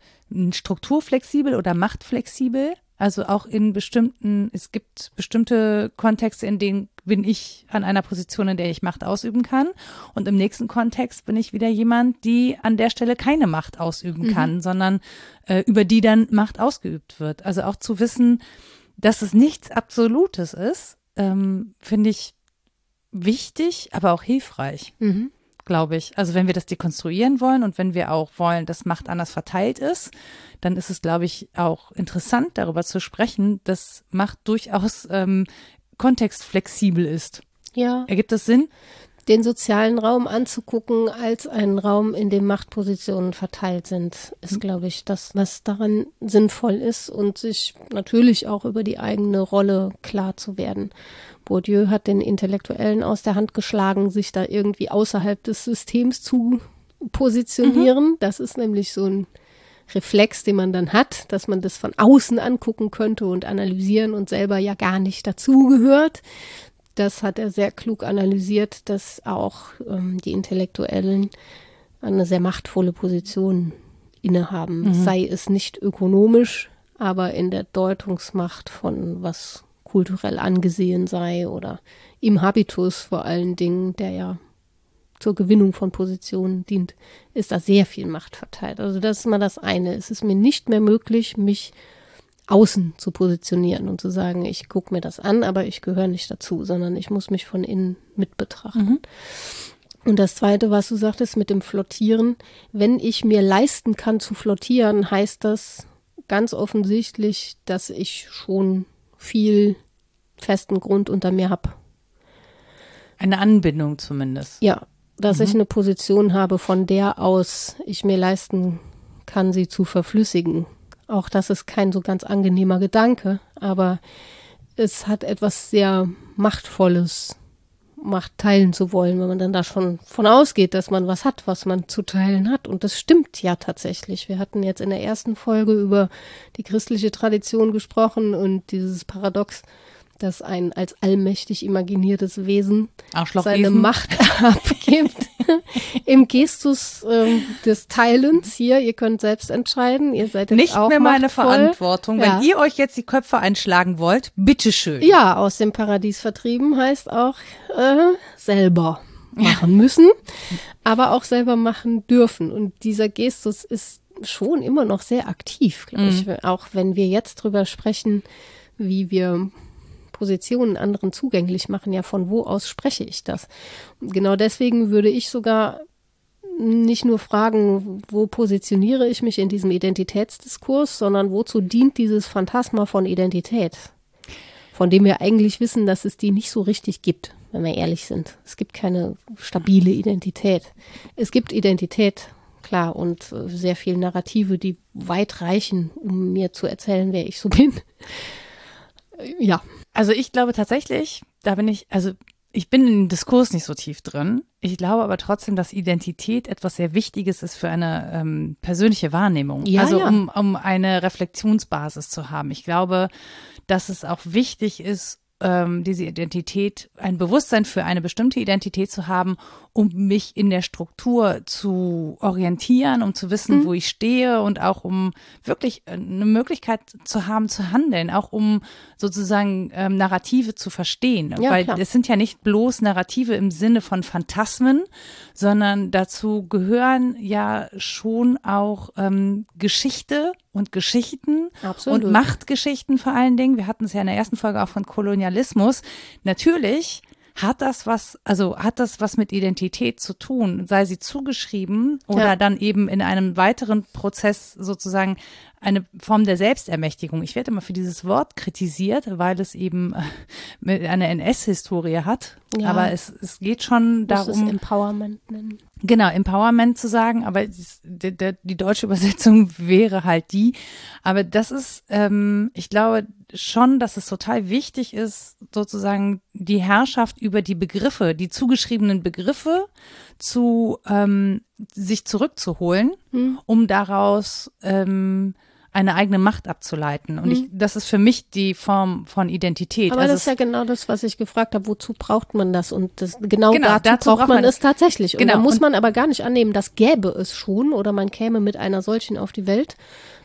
strukturflexibel oder machtflexibel. Also auch in bestimmten, es gibt bestimmte Kontexte, in denen bin ich an einer Position, in der ich Macht ausüben kann. Und im nächsten Kontext bin ich wieder jemand, die an der Stelle keine Macht ausüben kann, sondern äh, über die dann Macht ausgeübt wird. Also auch zu wissen, dass es nichts Absolutes ist, ähm, finde ich wichtig, aber auch hilfreich Mhm. glaube ich. Also wenn wir das dekonstruieren wollen und wenn wir auch wollen, dass Macht anders verteilt ist, dann ist es, glaube ich, auch interessant, darüber zu sprechen, dass Macht durchaus ähm, kontextflexibel ist. Ja, Ergibt das Sinn? Den sozialen Raum anzugucken als einen Raum, in dem Machtpositionen verteilt sind, ist, glaube ich, das, was daran sinnvoll ist und sich natürlich auch über die eigene Rolle klar zu werden. Bourdieu hat den Intellektuellen aus der Hand geschlagen, sich da irgendwie außerhalb des Systems zu positionieren. Das ist nämlich so ein Reflex, den man dann hat, dass man das von außen angucken könnte und analysieren und selber ja gar nicht dazugehört. Das hat er sehr klug analysiert, dass auch ähm, die Intellektuellen eine sehr machtvolle Position innehaben. Sei es nicht ökonomisch, aber in der Deutungsmacht von was kulturell angesehen sei oder im Habitus vor allen Dingen, der ja zur Gewinnung von Positionen dient, ist da sehr viel Macht verteilt. Also das ist mal das eine. Es ist mir nicht mehr möglich, mich außen zu positionieren und zu sagen, ich gucke mir das an, aber ich gehöre nicht dazu, sondern ich muss mich von innen mit betrachten. Und das Zweite, was du sagtest mit dem Flottieren, wenn ich mir leisten kann zu flottieren, heißt das ganz offensichtlich, dass ich schon viel festen Grund unter mir habe. Eine Anbindung zumindest. Ja, dass ich eine Position habe, von der aus ich mir leisten kann, sie zu verflüssigen. Auch das ist kein so ganz angenehmer Gedanke, aber es hat etwas sehr Machtvolles, Macht teilen zu wollen, wenn man dann da schon von ausgeht, dass man was hat, was man zu teilen hat. Und das stimmt ja tatsächlich. Wir hatten jetzt in der ersten Folge über die christliche Tradition gesprochen und dieses Paradox, dass ein als allmächtig imaginiertes Wesen seine Macht abgibt. Im Gestus ähm, des Teilens hier, ihr könnt selbst entscheiden, ihr seid jetzt Nicht auch mehr meine machtvoll. Verantwortung. Ja. Wenn ihr euch jetzt die Köpfe einschlagen wollt, bitteschön. Ja, aus dem Paradies vertrieben heißt auch äh, selber machen müssen, aber auch selber machen dürfen. Und dieser Gestus ist schon immer noch sehr aktiv, glaube ich. Auch wenn wir jetzt drüber sprechen, wie wir Positionen anderen zugänglich machen, ja, von wo aus spreche ich das? Genau deswegen würde ich sogar nicht nur fragen, wo positioniere ich mich in diesem Identitätsdiskurs, sondern wozu dient dieses Phantasma von Identität? von dem wir eigentlich wissen, dass es die nicht so richtig gibt, wenn wir ehrlich sind. Es gibt keine stabile Identität. Es gibt Identität, klar, und äh, sehr viele Narrative, die weit reichen, um mir zu erzählen, wer ich so bin. Äh, Ja, Also ich glaube tatsächlich, da bin ich, also ich bin im Diskurs nicht so tief drin. Ich glaube aber trotzdem, dass Identität etwas sehr Wichtiges ist für eine ähm, persönliche Wahrnehmung. Ja, also ja. um, um eine Reflexionsbasis zu haben. Ich glaube, dass es auch wichtig ist, ähm, diese Identität, ein Bewusstsein für eine bestimmte Identität zu haben, um mich in der Struktur zu orientieren, um zu wissen, wo ich stehe und auch um wirklich äh, eine Möglichkeit zu haben, zu handeln, auch um sozusagen ähm, Narrative zu verstehen. Ja, Weil klar. es sind ja nicht bloß Narrative im Sinne von Phantasmen, sondern dazu gehören ja schon auch ähm, Geschichte und Geschichten Absolut. und Machtgeschichten vor allen Dingen. Wir hatten es ja in der ersten Folge auch von Kolonialismus. Natürlich hat das was, also hat das was mit Identität zu tun, sei sie zugeschrieben oder Ja. dann eben in einem weiteren Prozess sozusagen eine Form der Selbstermächtigung. Ich werde immer für dieses Wort kritisiert, weil es eben äh, eine NS-Historie hat. Ja, aber es, es geht schon darum. Es Empowerment nennen. Genau, Empowerment zu sagen, aber die, die, die, deutsche Übersetzung wäre halt die. Aber das ist, ähm, ich glaube schon, dass es total wichtig ist, sozusagen die Herrschaft über die Begriffe, die zugeschriebenen Begriffe zu ähm, sich zurückzuholen, hm. um daraus ähm, eine eigene Macht abzuleiten. Und ich, mhm. das ist für mich die Form von Identität. Aber also das ist ja genau das, was ich gefragt habe. Wozu braucht man das? Und das, genau, genau dazu, dazu braucht man es tatsächlich. Und genau. da muss und man aber gar nicht annehmen, das gäbe es schon oder man käme mit einer solchen auf die Welt,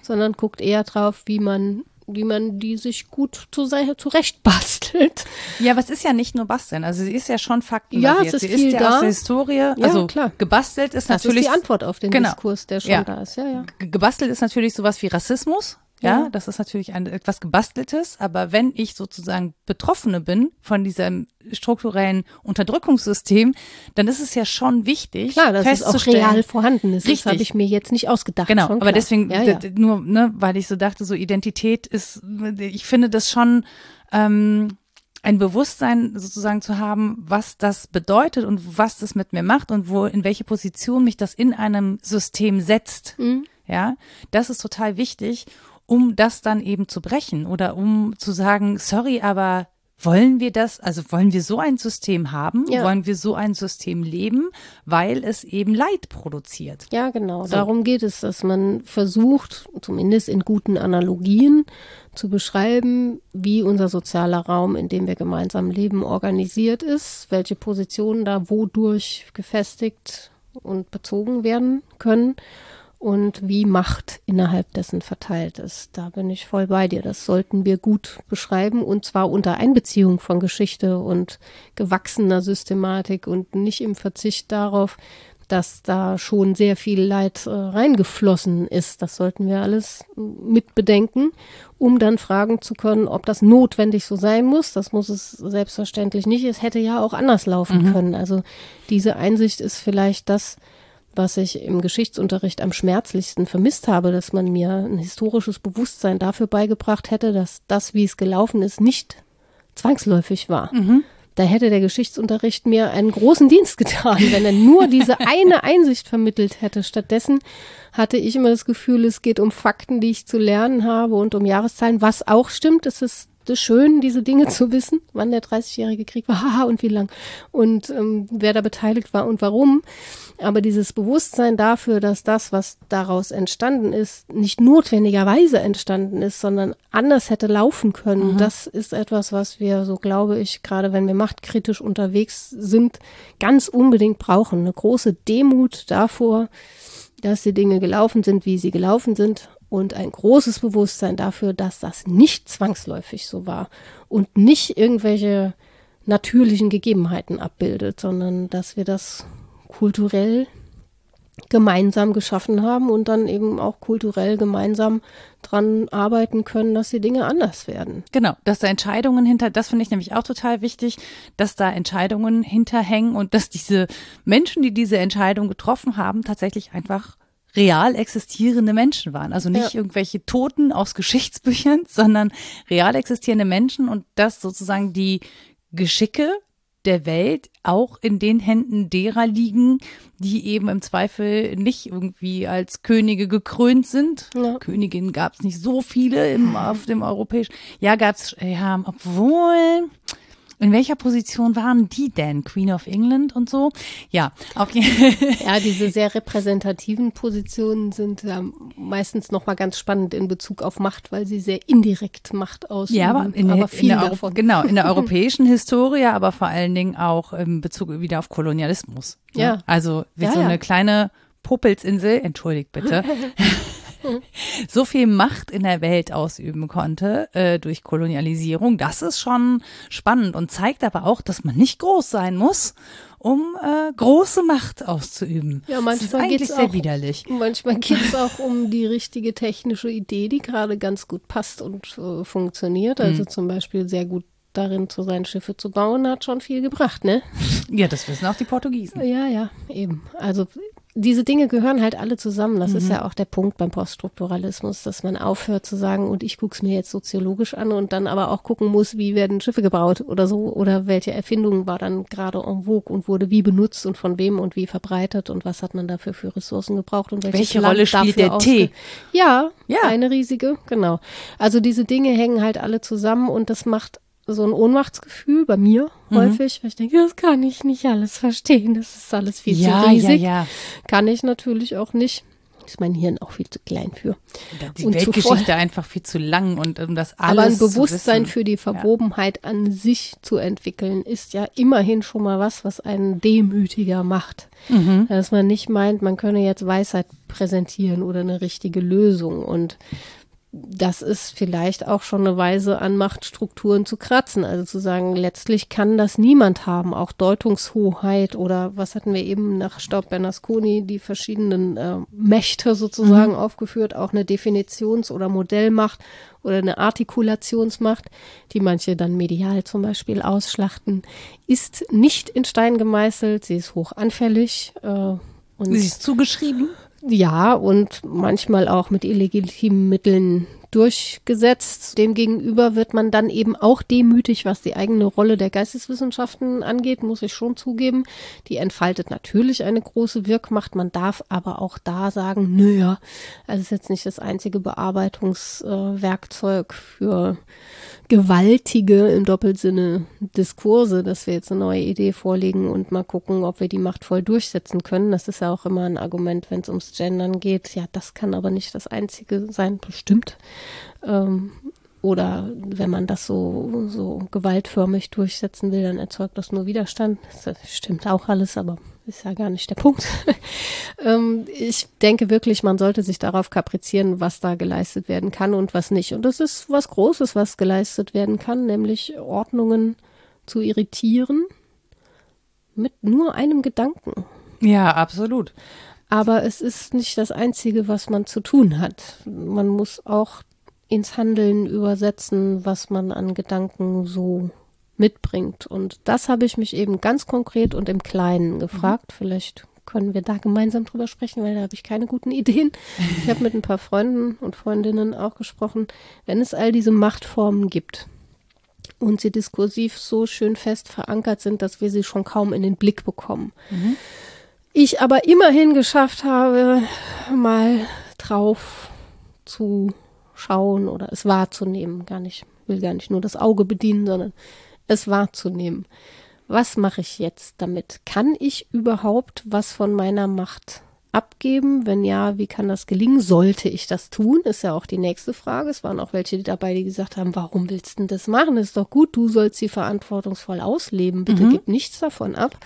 sondern guckt eher drauf, wie man wie man die sich gut zu, zurecht bastelt. Ja, aber es ist ja nicht nur basteln. Also sie ist ja schon faktenbasiert. Ja, es ist sie viel ist ja da. aus der Historie. Ja, also klar. gebastelt ist das natürlich. Das ist die Antwort auf den genau. Diskurs, der schon ja. da ist. Ja, ja. Gebastelt ist natürlich sowas wie Rassismus. Ja, das ist natürlich ein, etwas gebasteltes, aber wenn ich sozusagen Betroffene bin von diesem strukturellen Unterdrückungssystem, dann ist es ja schon wichtig, klar, dass es auch real vorhanden ist. Richtig. Das habe ich mir jetzt nicht ausgedacht. Genau, aber deswegen ja, ja. nur, ne, weil ich so dachte, so Identität ist, ich finde das schon ähm, ein Bewusstsein sozusagen zu haben, was das bedeutet und was das mit mir macht und wo in welche Position mich das in einem System setzt. Mhm. Ja, das ist total wichtig um das dann eben zu brechen oder um zu sagen, sorry, aber wollen wir das, also wollen wir so ein System haben? Ja. Wollen wir so ein System leben, weil es eben Leid produziert? Ja, genau. So. Darum geht es, dass man versucht, zumindest in guten Analogien, zu beschreiben, wie unser sozialer Raum, in dem wir gemeinsam leben, organisiert ist, welche Positionen da wodurch gefestigt und bezogen werden können und wie Macht innerhalb dessen verteilt ist. Da bin ich voll bei dir. Das sollten wir gut beschreiben und zwar unter Einbeziehung von Geschichte und gewachsener Systematik und nicht im Verzicht darauf, dass da schon sehr viel Leid äh, reingeflossen ist. Das sollten wir alles mit bedenken, um dann fragen zu können, ob das notwendig so sein muss. Das muss es selbstverständlich nicht. Es hätte ja auch anders laufen mhm. können. Also diese Einsicht ist vielleicht das, was ich im Geschichtsunterricht am schmerzlichsten vermisst habe, dass man mir ein historisches Bewusstsein dafür beigebracht hätte, dass das, wie es gelaufen ist, nicht zwangsläufig war. Mhm. Da hätte der Geschichtsunterricht mir einen großen Dienst getan, wenn er nur diese eine Einsicht vermittelt hätte. Stattdessen hatte ich immer das Gefühl, es geht um Fakten, die ich zu lernen habe und um Jahreszahlen, was auch stimmt. Es ist schön, diese Dinge zu wissen, wann der 30-jährige Krieg war, haha, und wie lang und ähm, wer da beteiligt war und warum. Aber dieses Bewusstsein dafür, dass das, was daraus entstanden ist, nicht notwendigerweise entstanden ist, sondern anders hätte laufen können, mhm. das ist etwas, was wir, so glaube ich, gerade wenn wir machtkritisch unterwegs sind, ganz unbedingt brauchen. Eine große Demut davor, dass die Dinge gelaufen sind, wie sie gelaufen sind und ein großes Bewusstsein dafür, dass das nicht zwangsläufig so war und nicht irgendwelche natürlichen Gegebenheiten abbildet, sondern dass wir das kulturell gemeinsam geschaffen haben und dann eben auch kulturell gemeinsam dran arbeiten können, dass die Dinge anders werden. Genau, dass da Entscheidungen hinter, das finde ich nämlich auch total wichtig, dass da Entscheidungen hinterhängen und dass diese Menschen, die diese Entscheidung getroffen haben, tatsächlich einfach real existierende Menschen waren. Also nicht ja. irgendwelche Toten aus Geschichtsbüchern, sondern real existierende Menschen und das sozusagen die Geschicke der Welt auch in den Händen derer liegen, die eben im Zweifel nicht irgendwie als Könige gekrönt sind. Ja. Königinnen gab es nicht so viele im, auf dem europäischen. Ja, gab es, ja, obwohl in welcher Position waren die denn? Queen of England und so? Ja, okay. ja, diese sehr repräsentativen Positionen sind ja meistens nochmal ganz spannend in Bezug auf Macht, weil sie sehr indirekt Macht ausüben. Ja, aber, in aber viel in der, davon. Genau, in der europäischen Historie, aber vor allen Dingen auch in Bezug wieder auf Kolonialismus. Ne? Ja. Also wie ja, so eine kleine Puppelsinsel, entschuldigt bitte. so viel Macht in der Welt ausüben konnte äh, durch Kolonialisierung, das ist schon spannend und zeigt aber auch, dass man nicht groß sein muss, um äh, große Macht auszuüben. Ja, manchmal geht es sehr widerlich. Manchmal geht es auch um die richtige technische Idee, die gerade ganz gut passt und äh, funktioniert. Also mhm. zum Beispiel sehr gut darin zu sein, Schiffe zu bauen, hat schon viel gebracht, ne? Ja, das wissen auch die Portugiesen. Ja, ja, eben. Also diese Dinge gehören halt alle zusammen. Das mhm. ist ja auch der Punkt beim Poststrukturalismus, dass man aufhört zu sagen, und ich gucke es mir jetzt soziologisch an und dann aber auch gucken muss, wie werden Schiffe gebaut oder so oder welche Erfindung war dann gerade en vogue und wurde wie benutzt und von wem und wie verbreitet und was hat man dafür für Ressourcen gebraucht und welche Land Rolle spielt der Tee? Ja, ja, eine riesige, genau. Also diese Dinge hängen halt alle zusammen und das macht so ein Ohnmachtsgefühl bei mir mhm. häufig, weil ich denke, das kann ich nicht alles verstehen, das ist alles viel ja, zu riesig. Ja, ja. Kann ich natürlich auch nicht. Ist mein Hirn auch viel zu klein für. Die und Weltgeschichte einfach viel zu lang und um das alles Aber ein Bewusstsein für die Verwobenheit an sich zu entwickeln, ist ja immerhin schon mal was, was einen demütiger macht. Mhm. Dass man nicht meint, man könne jetzt Weisheit präsentieren oder eine richtige Lösung und das ist vielleicht auch schon eine Weise an Machtstrukturen zu kratzen. Also zu sagen, letztlich kann das niemand haben, auch Deutungshoheit oder was hatten wir eben nach Staub Bernasconi, die verschiedenen äh, Mächte sozusagen mhm. aufgeführt, auch eine Definitions- oder Modellmacht oder eine Artikulationsmacht, die manche dann medial zum Beispiel ausschlachten, ist nicht in Stein gemeißelt, sie ist hoch anfällig. Äh, und sie ist zugeschrieben? Ja, und manchmal auch mit illegitimen Mitteln durchgesetzt. Demgegenüber wird man dann eben auch demütig, was die eigene Rolle der Geisteswissenschaften angeht, muss ich schon zugeben. Die entfaltet natürlich eine große Wirkmacht. Man darf aber auch da sagen, naja, also ist jetzt nicht das einzige Bearbeitungswerkzeug für gewaltige im Doppelsinne Diskurse, dass wir jetzt eine neue Idee vorlegen und mal gucken, ob wir die machtvoll durchsetzen können. Das ist ja auch immer ein Argument, wenn es ums Gendern geht. Ja, das kann aber nicht das einzige sein, bestimmt. Ähm, oder wenn man das so, so gewaltförmig durchsetzen will, dann erzeugt das nur Widerstand. Das stimmt auch alles, aber ist ja gar nicht der Punkt. ähm, ich denke wirklich, man sollte sich darauf kaprizieren, was da geleistet werden kann und was nicht. Und das ist was Großes, was geleistet werden kann, nämlich Ordnungen zu irritieren mit nur einem Gedanken. Ja, absolut. Aber es ist nicht das Einzige, was man zu tun hat. Man muss auch ins Handeln übersetzen, was man an Gedanken so mitbringt. Und das habe ich mich eben ganz konkret und im Kleinen gefragt. Mhm. Vielleicht können wir da gemeinsam drüber sprechen, weil da habe ich keine guten Ideen. Ich habe mit ein paar Freunden und Freundinnen auch gesprochen, wenn es all diese Machtformen gibt und sie diskursiv so schön fest verankert sind, dass wir sie schon kaum in den Blick bekommen. Mhm. Ich aber immerhin geschafft habe, mal drauf zu schauen oder es wahrzunehmen, gar nicht, will gar nicht nur das Auge bedienen, sondern es wahrzunehmen. Was mache ich jetzt damit? Kann ich überhaupt was von meiner Macht abgeben? Wenn ja, wie kann das gelingen? Sollte ich das tun? Ist ja auch die nächste Frage. Es waren auch welche dabei, die gesagt haben, warum willst du denn das machen? ist doch gut, du sollst sie verantwortungsvoll ausleben. Bitte mhm. gib nichts davon ab.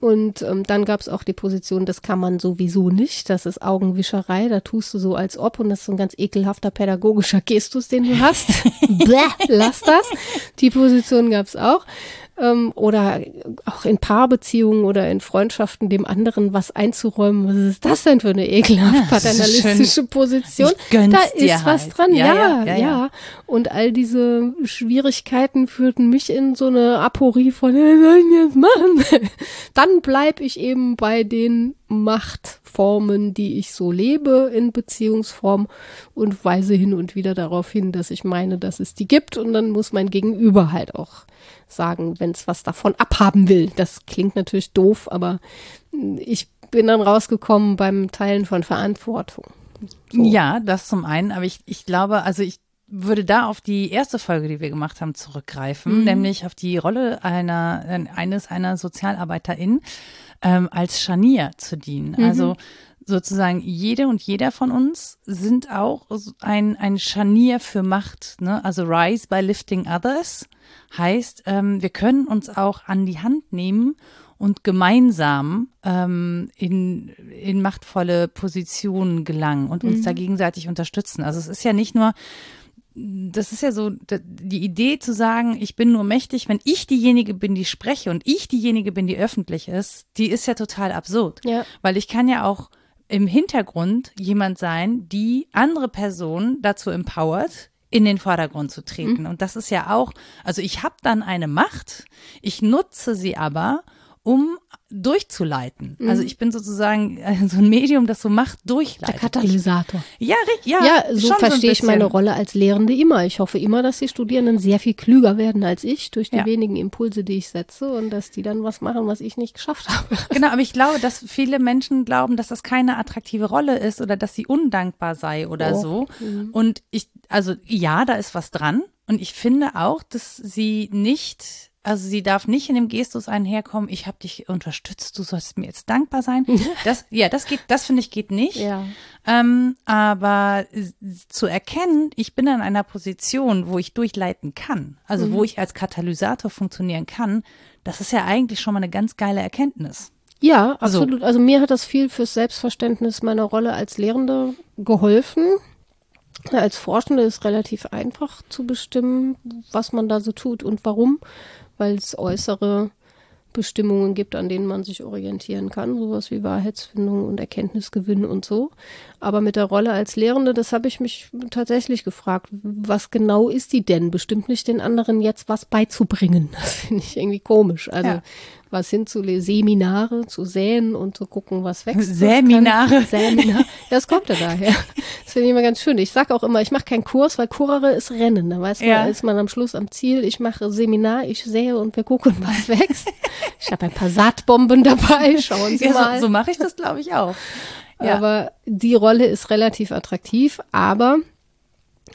Und ähm, dann gab es auch die Position, das kann man sowieso nicht. Das ist Augenwischerei. Da tust du so als ob und das ist so ein ganz ekelhafter pädagogischer Gestus, den du hast. Bäh, lass das. Die Position gab es auch ähm, oder auch in Paarbeziehungen oder in Freundschaften dem anderen was einzuräumen. Was ist das denn für eine ekelhaft paternalistische Position? Da ist was halt. dran, ja ja, ja, ja, Und all diese Schwierigkeiten führten mich in so eine Aporie von, was soll ich jetzt machen? Dann bleib ich eben bei den Machtformen, die ich so lebe in Beziehungsform und weise hin und wieder darauf hin, dass ich meine, dass es die gibt und dann muss mein Gegenüber halt auch sagen, wenn es was davon abhaben will. Das klingt natürlich doof, aber ich bin dann rausgekommen beim Teilen von Verantwortung. So. Ja, das zum einen, aber ich, ich glaube, also ich würde da auf die erste Folge, die wir gemacht haben, zurückgreifen, mhm. nämlich auf die Rolle einer, eines einer Sozialarbeiterin ähm, als Scharnier zu dienen. Mhm. Also sozusagen jede und jeder von uns sind auch ein, ein Scharnier für Macht. Ne? Also Rise by Lifting Others heißt, ähm, wir können uns auch an die Hand nehmen und gemeinsam ähm, in, in machtvolle Positionen gelangen und uns mhm. da gegenseitig unterstützen. Also es ist ja nicht nur das ist ja so die Idee zu sagen, ich bin nur mächtig, wenn ich diejenige bin, die spreche und ich diejenige bin, die öffentlich ist, die ist ja total absurd. Ja. Weil ich kann ja auch im Hintergrund jemand sein, die andere Personen dazu empowert, in den Vordergrund zu treten. Mhm. Und das ist ja auch, also ich habe dann eine Macht, ich nutze sie aber, um durchzuleiten. Mhm. Also ich bin sozusagen äh, so ein Medium, das so Macht durchleitet. Der Katalysator. Ja, ja. Ja, so verstehe so ich meine Rolle als Lehrende immer. Ich hoffe immer, dass die Studierenden sehr viel klüger werden als ich durch die ja. wenigen Impulse, die ich setze und dass die dann was machen, was ich nicht geschafft habe. Genau, aber ich glaube, dass viele Menschen glauben, dass das keine attraktive Rolle ist oder dass sie undankbar sei oder oh. so. Mhm. Und ich, also ja, da ist was dran. Und ich finde auch, dass sie nicht also sie darf nicht in dem Gestus einherkommen, ich habe dich unterstützt, du sollst mir jetzt dankbar sein. Das, ja, das geht, das finde ich geht nicht. Ja. Ähm, aber zu erkennen, ich bin in einer Position, wo ich durchleiten kann, also mhm. wo ich als Katalysator funktionieren kann, das ist ja eigentlich schon mal eine ganz geile Erkenntnis. Ja, absolut. So. Also mir hat das viel fürs Selbstverständnis meiner Rolle als Lehrende geholfen. Als Forschende ist relativ einfach zu bestimmen, was man da so tut und warum weil es äußere Bestimmungen gibt, an denen man sich orientieren kann, sowas wie Wahrheitsfindung und Erkenntnisgewinn und so. Aber mit der Rolle als Lehrende, das habe ich mich tatsächlich gefragt, was genau ist die denn? Bestimmt nicht den anderen jetzt was beizubringen. Das finde ich irgendwie komisch. Also ja was hin zu Seminare, zu säen und zu gucken, was wächst. Seminare. Seminare. Ja, das kommt ja daher. Das finde ich immer ganz schön. Ich sage auch immer, ich mache keinen Kurs, weil Kurere ist Rennen. Da weiß man, ja. ist man am Schluss am Ziel. Ich mache Seminar, ich sähe und wir gucken, was wächst. Ich habe ein paar Saatbomben dabei. Schauen Sie ja, mal. So, so mache ich das, glaube ich, auch. Ja. Aber die Rolle ist relativ attraktiv, aber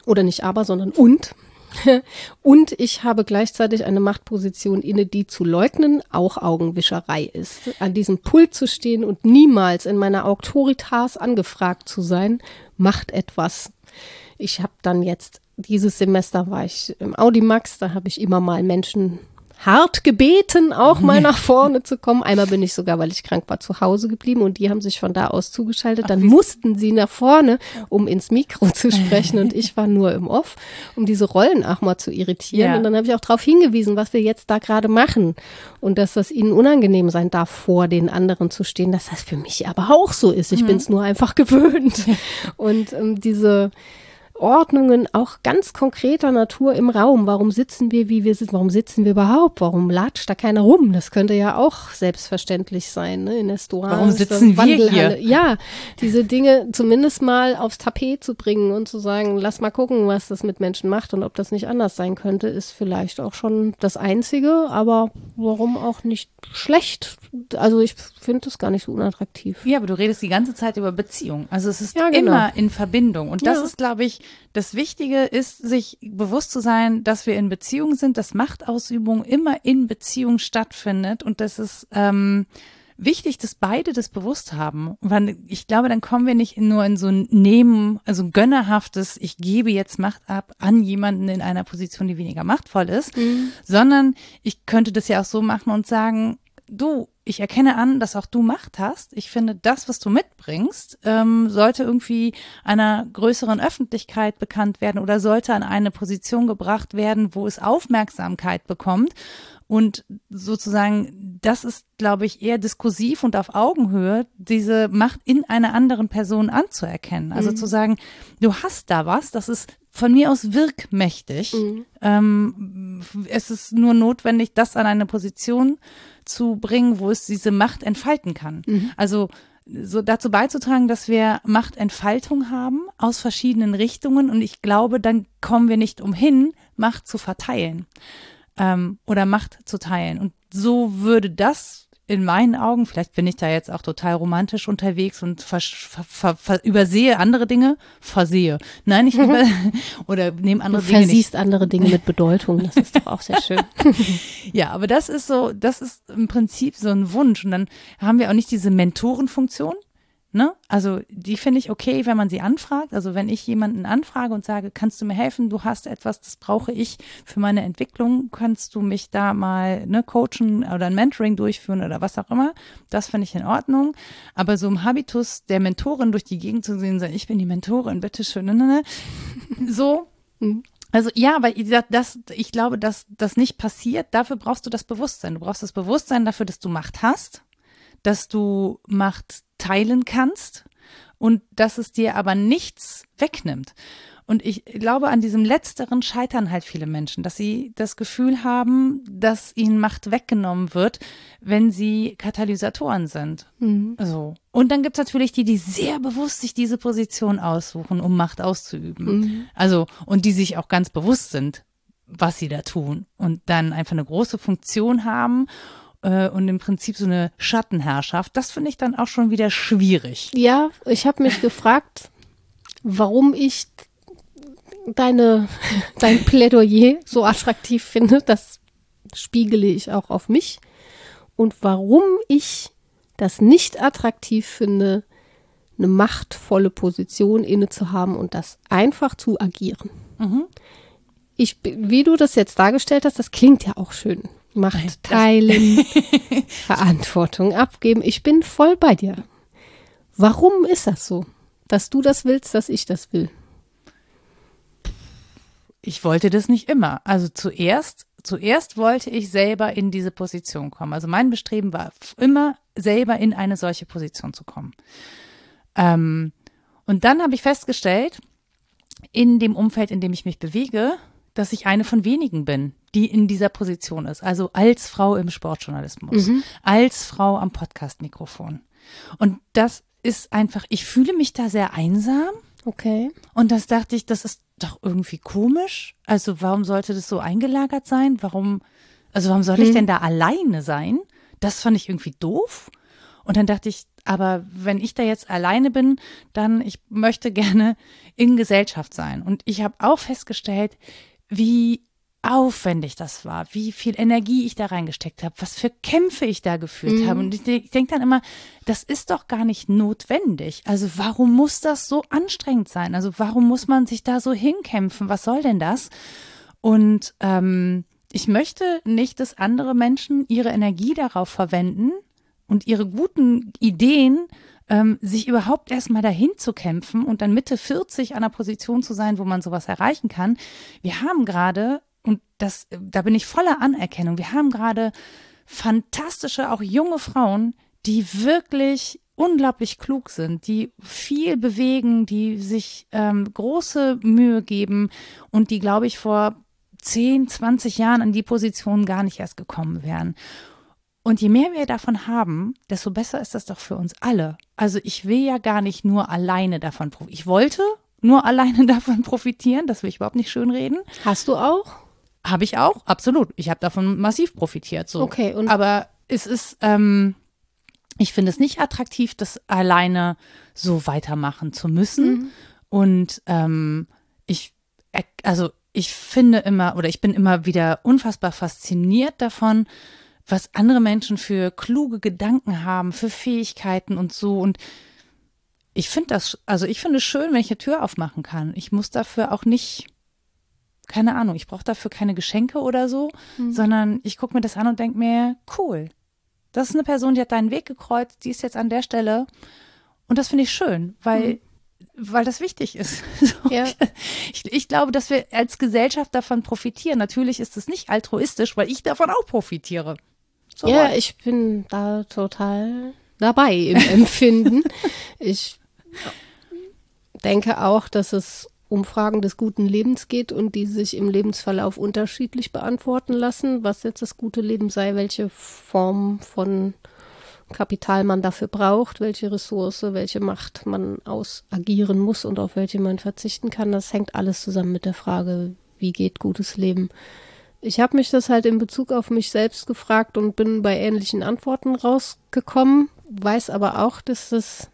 oder nicht aber, sondern und Und ich habe gleichzeitig eine Machtposition inne, die zu leugnen auch Augenwischerei ist. An diesem Pult zu stehen und niemals in meiner Autoritas angefragt zu sein, macht etwas. Ich habe dann jetzt, dieses Semester war ich im Audimax, da habe ich immer mal Menschen hart gebeten, auch mal nach vorne zu kommen. Einmal bin ich sogar, weil ich krank war, zu Hause geblieben und die haben sich von da aus zugeschaltet. Dann Ach, mussten sie nach vorne, um ins Mikro zu sprechen und ich war nur im Off, um diese Rollen auch mal zu irritieren. Ja. Und dann habe ich auch darauf hingewiesen, was wir jetzt da gerade machen und dass das ihnen unangenehm sein darf, vor den anderen zu stehen, dass das für mich aber auch so ist. Ich mhm. bin es nur einfach gewöhnt. Und ähm, diese Ordnungen auch ganz konkreter Natur im Raum. Warum sitzen wir, wie wir sitzen? Warum sitzen wir überhaupt? Warum latscht da keiner rum? Das könnte ja auch selbstverständlich sein, ne? In der Store. Warum sitzen wir hier? Ja, diese Dinge zumindest mal aufs Tapet zu bringen und zu sagen, lass mal gucken, was das mit Menschen macht und ob das nicht anders sein könnte, ist vielleicht auch schon das Einzige, aber warum auch nicht schlecht? Also ich finde das gar nicht so unattraktiv. Ja, aber du redest die ganze Zeit über Beziehung. Also es ist ja, genau. immer in Verbindung. Und das ja. ist, glaube ich, das Wichtige ist, sich bewusst zu sein, dass wir in Beziehung sind, dass Machtausübung immer in Beziehung stattfindet und das ist ähm, wichtig, dass beide das bewusst haben. Weil ich glaube, dann kommen wir nicht nur in so ein Nehmen, also gönnerhaftes, ich gebe jetzt Macht ab an jemanden in einer Position, die weniger machtvoll ist, mhm. sondern ich könnte das ja auch so machen und sagen, du, ich erkenne an, dass auch du Macht hast. Ich finde, das, was du mitbringst, ähm, sollte irgendwie einer größeren Öffentlichkeit bekannt werden oder sollte an eine Position gebracht werden, wo es Aufmerksamkeit bekommt. Und sozusagen, das ist, glaube ich, eher diskursiv und auf Augenhöhe, diese Macht in einer anderen Person anzuerkennen. Also mhm. zu sagen, du hast da was, das ist von mir aus wirkmächtig. Mhm. Ähm, es ist nur notwendig, das an eine Position zu bringen, wo es diese Macht entfalten kann. Mhm. Also so dazu beizutragen, dass wir Machtentfaltung haben aus verschiedenen Richtungen und ich glaube, dann kommen wir nicht umhin, Macht zu verteilen ähm, oder Macht zu teilen. Und so würde das in meinen Augen, vielleicht bin ich da jetzt auch total romantisch unterwegs und ver, ver, ver, übersehe andere Dinge, versehe. Nein, ich über, oder nehme andere du Dinge. Du versiehst andere Dinge mit Bedeutung, das ist doch auch sehr schön. ja, aber das ist so, das ist im Prinzip so ein Wunsch. Und dann haben wir auch nicht diese Mentorenfunktion, Ne? Also die finde ich okay, wenn man sie anfragt. Also wenn ich jemanden anfrage und sage, kannst du mir helfen, du hast etwas, das brauche ich für meine Entwicklung, kannst du mich da mal ne, coachen oder ein Mentoring durchführen oder was auch immer. Das finde ich in Ordnung. Aber so im Habitus der Mentorin durch die Gegend zu sehen, sagen, ich bin die Mentorin, bitteschön. Ne, ne, ne. So. Mhm. Also ja, weil das, ich glaube, dass das nicht passiert. Dafür brauchst du das Bewusstsein. Du brauchst das Bewusstsein dafür, dass du Macht hast, dass du Macht teilen kannst und dass es dir aber nichts wegnimmt. Und ich glaube, an diesem Letzteren scheitern halt viele Menschen, dass sie das Gefühl haben, dass ihnen Macht weggenommen wird, wenn sie Katalysatoren sind. Mhm. So. Und dann gibt es natürlich die, die sehr bewusst sich diese Position aussuchen, um Macht auszuüben. Mhm. Also, und die sich auch ganz bewusst sind, was sie da tun. Und dann einfach eine große Funktion haben äh, und im Prinzip so eine Schattenherrschaft. Das finde ich dann auch schon wieder schwierig. Ja, ich habe mich gefragt, warum ich deine, dein Plädoyer so attraktiv finde, das spiegele ich auch auf mich. Und warum ich das nicht attraktiv finde, eine machtvolle Position inne zu haben und das einfach zu agieren. Mhm. Ich, wie du das jetzt dargestellt hast, das klingt ja auch schön. Macht teilen, Verantwortung abgeben. Ich bin voll bei dir. Warum ist das so, dass du das willst, dass ich das will? ich wollte das nicht immer. Also zuerst, zuerst wollte ich selber in diese Position kommen. Also mein Bestreben war immer, selber in eine solche Position zu kommen. Ähm, und dann habe ich festgestellt, in dem Umfeld, in dem ich mich bewege, dass ich eine von wenigen bin, die in dieser Position ist. Also als Frau im Sportjournalismus, mhm. als Frau am Podcast-Mikrofon. Und das ist einfach, ich fühle mich da sehr einsam. Okay. Und das dachte ich, das ist doch irgendwie komisch. Also warum sollte das so eingelagert sein? Warum, also warum soll ich hm. denn da alleine sein? Das fand ich irgendwie doof. Und dann dachte ich, aber wenn ich da jetzt alleine bin, dann ich möchte gerne in Gesellschaft sein. Und ich habe auch festgestellt, wie aufwendig das war, wie viel Energie ich da reingesteckt habe, was für Kämpfe ich da geführt mhm. habe. Und ich, ich denke dann immer, das ist doch gar nicht notwendig. Also warum muss das so anstrengend sein? Also warum muss man sich da so hinkämpfen? Was soll denn das? Und ähm, ich möchte nicht, dass andere Menschen ihre Energie darauf verwenden und ihre guten Ideen ähm, sich überhaupt erstmal dahin zu kämpfen und dann Mitte 40 an einer Position zu sein, wo man sowas erreichen kann. Wir haben gerade und das, da bin ich voller Anerkennung. Wir haben gerade fantastische, auch junge Frauen, die wirklich unglaublich klug sind, die viel bewegen, die sich ähm, große Mühe geben und die, glaube ich, vor 10, 20 Jahren an die Position gar nicht erst gekommen wären. Und je mehr wir davon haben, desto besser ist das doch für uns alle. Also ich will ja gar nicht nur alleine davon profitieren. Ich wollte nur alleine davon profitieren, das will ich überhaupt nicht schönreden. Hast du auch? Habe ich auch, absolut. Ich habe davon massiv profitiert. So. Okay. Und Aber es ist, ähm, ich finde es nicht attraktiv, das alleine so weitermachen zu müssen. Mhm. Und ähm, ich, also ich finde immer oder ich bin immer wieder unfassbar fasziniert davon, was andere Menschen für kluge Gedanken haben, für Fähigkeiten und so. Und ich finde das, also ich finde es schön, wenn ich eine Tür aufmachen kann. Ich muss dafür auch nicht keine Ahnung, ich brauche dafür keine Geschenke oder so, mhm. sondern ich gucke mir das an und denke mir, cool, das ist eine Person, die hat deinen Weg gekreuzt, die ist jetzt an der Stelle. Und das finde ich schön, weil, mhm. weil das wichtig ist. So, ja. ich, ich, glaube, dass wir als Gesellschaft davon profitieren. Natürlich ist es nicht altruistisch, weil ich davon auch profitiere. So ja, was. ich bin da total dabei im Empfinden. ich denke auch, dass es um Fragen des guten Lebens geht und die sich im Lebensverlauf unterschiedlich beantworten lassen, was jetzt das gute Leben sei, welche Form von Kapital man dafür braucht, welche Ressource, welche Macht man ausagieren muss und auf welche man verzichten kann. Das hängt alles zusammen mit der Frage, wie geht gutes Leben. Ich habe mich das halt in Bezug auf mich selbst gefragt und bin bei ähnlichen Antworten rausgekommen, weiß aber auch, dass das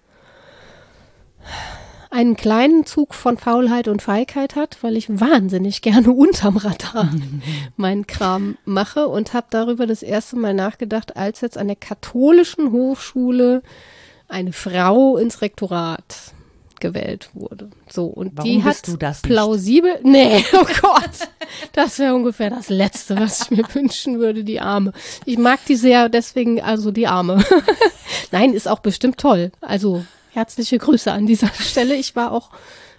einen kleinen Zug von Faulheit und Feigheit hat, weil ich wahnsinnig gerne unterm Radar meinen Kram mache und habe darüber das erste Mal nachgedacht, als jetzt an der katholischen Hochschule eine Frau ins Rektorat gewählt wurde. So und Warum die hat plausibel. Nee, oh Gott, das wäre ungefähr das Letzte, was ich mir wünschen würde. Die Arme. Ich mag die sehr, deswegen also die Arme. Nein, ist auch bestimmt toll. Also herzliche Grüße an dieser Stelle. Ich war auch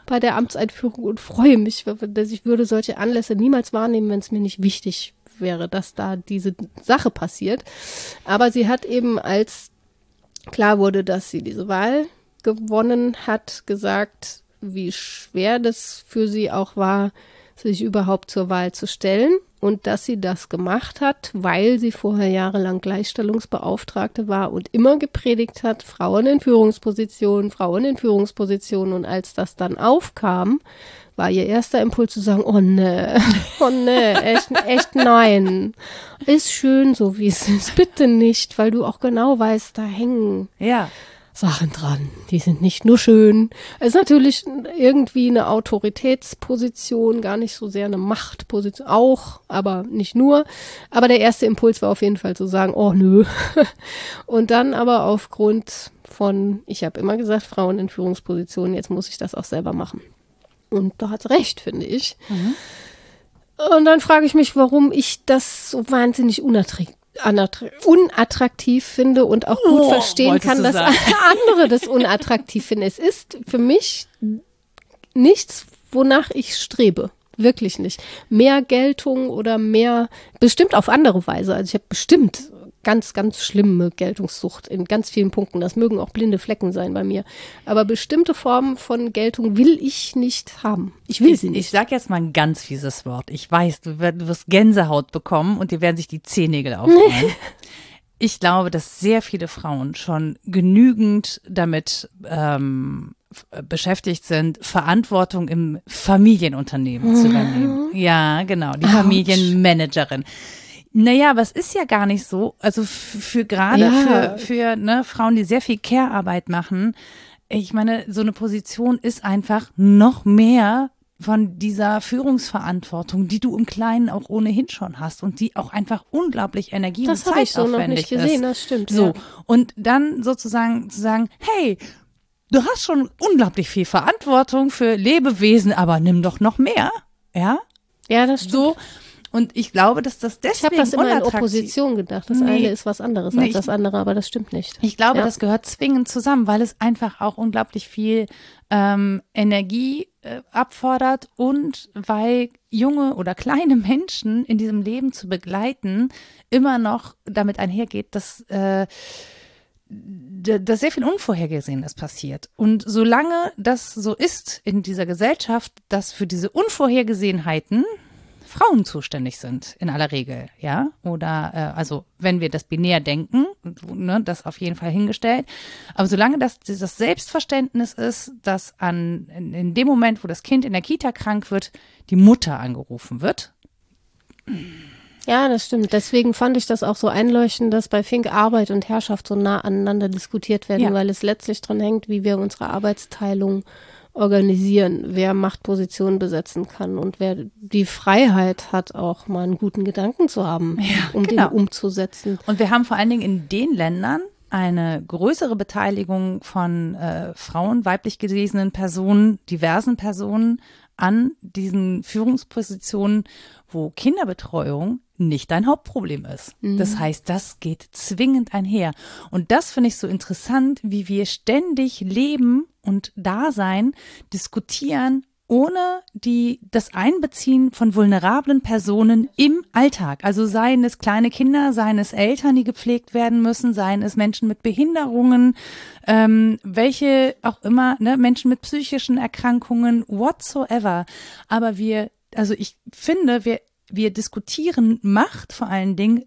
bei der Amtseinführung und freue mich, dass ich würde solche Anlässe niemals wahrnehmen, wenn es mir nicht wichtig wäre, dass da diese Sache passiert. Aber sie hat eben als klar wurde, dass sie diese Wahl gewonnen hat, gesagt, wie schwer das für sie auch war, sich überhaupt zur Wahl zu stellen und dass sie das gemacht hat, weil sie vorher jahrelang Gleichstellungsbeauftragte war und immer gepredigt hat, Frauen in Führungspositionen, Frauen in Führungspositionen und als das dann aufkam, war ihr erster Impuls zu sagen, oh ne, oh ne, echt, echt nein. Ist schön so, wie es ist, bitte nicht, weil du auch genau weißt, da hängen Ja. Sachen dran. Die sind nicht nur schön. Es ist natürlich irgendwie eine Autoritätsposition, gar nicht so sehr eine Machtposition, auch, aber nicht nur. Aber der erste Impuls war auf jeden Fall zu sagen, oh nö. Und dann aber aufgrund von, ich habe immer gesagt, Frauen in Führungspositionen, jetzt muss ich das auch selber machen. Und da hat recht, finde ich. Und dann frage ich mich, warum ich das so wahnsinnig unattraktiv unattraktiv finde und auch gut Oh, verstehen kann, dass sagen. andere das unattraktiv finden. Es ist für mich nichts, wonach ich strebe. Wirklich nicht. Mehr Geltung oder mehr, bestimmt auf andere Weise. Also ich habe bestimmt ganz, ganz schlimme Geltungssucht in ganz vielen Punkten. Das mögen auch blinde Flecken sein bei mir. Aber bestimmte Formen von Geltung will ich nicht haben. Ich will sie Ich nicht. sag jetzt mal ein ganz fieses Wort. Ich weiß, du, wirst Gänsehaut bekommen und dir werden sich die Zehennägel aufrollen. Ich glaube, dass sehr viele Frauen schon genügend damit ähm, f- beschäftigt sind, Verantwortung im Familienunternehmen zu übernehmen. Ja, genau, die Autsch. Familienmanagerin. Naja, aber es ist ja gar nicht so. Also für gerade Ja. für, für ne, Frauen, die sehr viel Care-Arbeit machen, ich meine, so eine Position ist einfach noch mehr von dieser Führungsverantwortung, die du im Kleinen auch ohnehin schon hast und die auch einfach unglaublich energie- Das und habe ich so noch zeitaufwendig nicht gesehen, ist. das stimmt. So, Ja. und dann sozusagen zu sagen, hey, du hast schon unglaublich viel Verantwortung für Lebewesen, aber nimm doch noch mehr, ja? ja, das stimmt. So. Und ich glaube, dass das Ich habe deswegen das immer in Opposition gedacht. Das Nee. eine ist was anderes Nee, als das andere, aber das stimmt nicht. Ich glaube, Ja. das gehört zwingend zusammen, weil es einfach auch unglaublich viel ähm, Energie äh, abfordert und weil junge oder kleine Menschen in diesem Leben zu begleiten immer noch damit einhergeht, dass äh, dass sehr viel Unvorhergesehenes passiert. Und solange das so ist in dieser Gesellschaft, dass für diese Unvorhergesehenheiten Frauen zuständig sind, in aller Regel, ja. Oder äh, also wenn wir das binär denken, ne, das auf jeden Fall hingestellt. Aber solange das dieses Selbstverständnis ist, dass an in, in dem Moment, wo das Kind in der Kita krank wird, die Mutter angerufen wird. Ja, das stimmt. Deswegen fand ich das auch so einleuchtend, dass bei Fink Arbeit und Herrschaft so nah aneinander diskutiert werden, Ja. weil es letztlich dran hängt, wie wir unsere Arbeitsteilung organisieren, wer Machtpositionen besetzen kann und wer die Freiheit hat, auch mal einen guten Gedanken zu haben, Ja, um genau. den umzusetzen. Und wir haben vor allen Dingen in den Ländern eine größere Beteiligung von äh, Frauen, weiblich gelesenen Personen, diversen Personen an diesen Führungspositionen, wo Kinderbetreuung nicht dein Hauptproblem ist. Das heißt, das geht zwingend einher. Und das finde ich so interessant, wie wir ständig leben und Dasein diskutieren ohne die, das Einbeziehen von vulnerablen Personen im Alltag. Also seien es kleine Kinder, seien es Eltern, die gepflegt werden müssen, seien es Menschen mit Behinderungen, ähm, welche auch immer, ne, Menschen mit psychischen Erkrankungen, whatsoever. Aber wir, also ich finde, wir, wir diskutieren Macht vor allen Dingen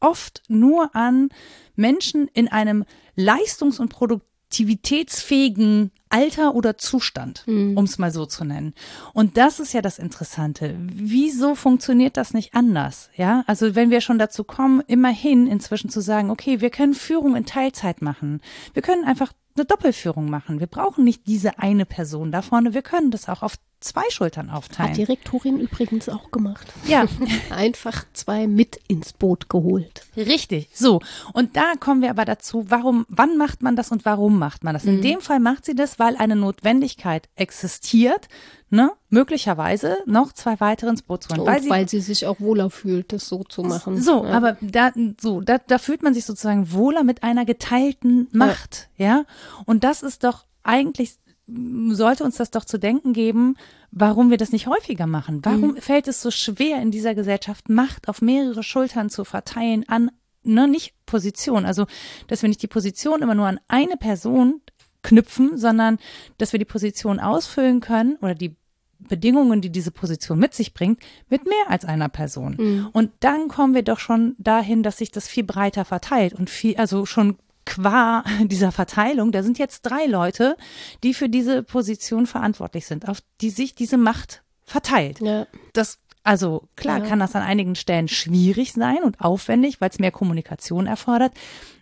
oft nur an Menschen in einem leistungs- und produktivitätsfähigen Alter oder Zustand, um es mal so zu nennen. Und das ist ja das Interessante. Wieso funktioniert das nicht anders? Ja, also wenn wir schon dazu kommen, immerhin inzwischen zu sagen, okay, wir können Führung in Teilzeit machen. Wir können einfach eine Doppelführung machen. Wir brauchen nicht diese eine Person da vorne. Wir können das auch auf zwei Schultern Hat aufteilen. die Rektorin übrigens auch gemacht. Ja, Einfach zwei mit ins Boot geholt. Richtig. So. Und da kommen wir aber dazu, warum, wann macht man das und warum macht man das? In dem Fall macht sie das, weil eine Notwendigkeit existiert, ne? Möglicherweise noch zwei weitere ins Boot zu holen. Weil sie, weil sie sich auch wohler fühlt, das so zu machen. so, Ja. aber da, so, da, da fühlt man sich sozusagen wohler mit einer geteilten Macht, ja? Und das ist doch eigentlich, sollte uns das doch zu denken geben, warum wir das nicht häufiger machen. Warum fällt es so schwer in dieser Gesellschaft, Macht auf mehrere Schultern zu verteilen an, ne, nicht Position. Also, dass wir nicht die Position immer nur an eine Person knüpfen, sondern dass wir die Position ausfüllen können oder die Bedingungen, die diese Position mit sich bringt, mit mehr als einer Person. Mhm. Und dann kommen wir doch schon dahin, dass sich das viel breiter verteilt und viel, also schon qua dieser Verteilung, da sind jetzt drei Leute, die für diese Position verantwortlich sind, auf die sich diese Macht verteilt. Ja. Das also klar ja. kann das an einigen Stellen schwierig sein und aufwendig, weil es mehr Kommunikation erfordert.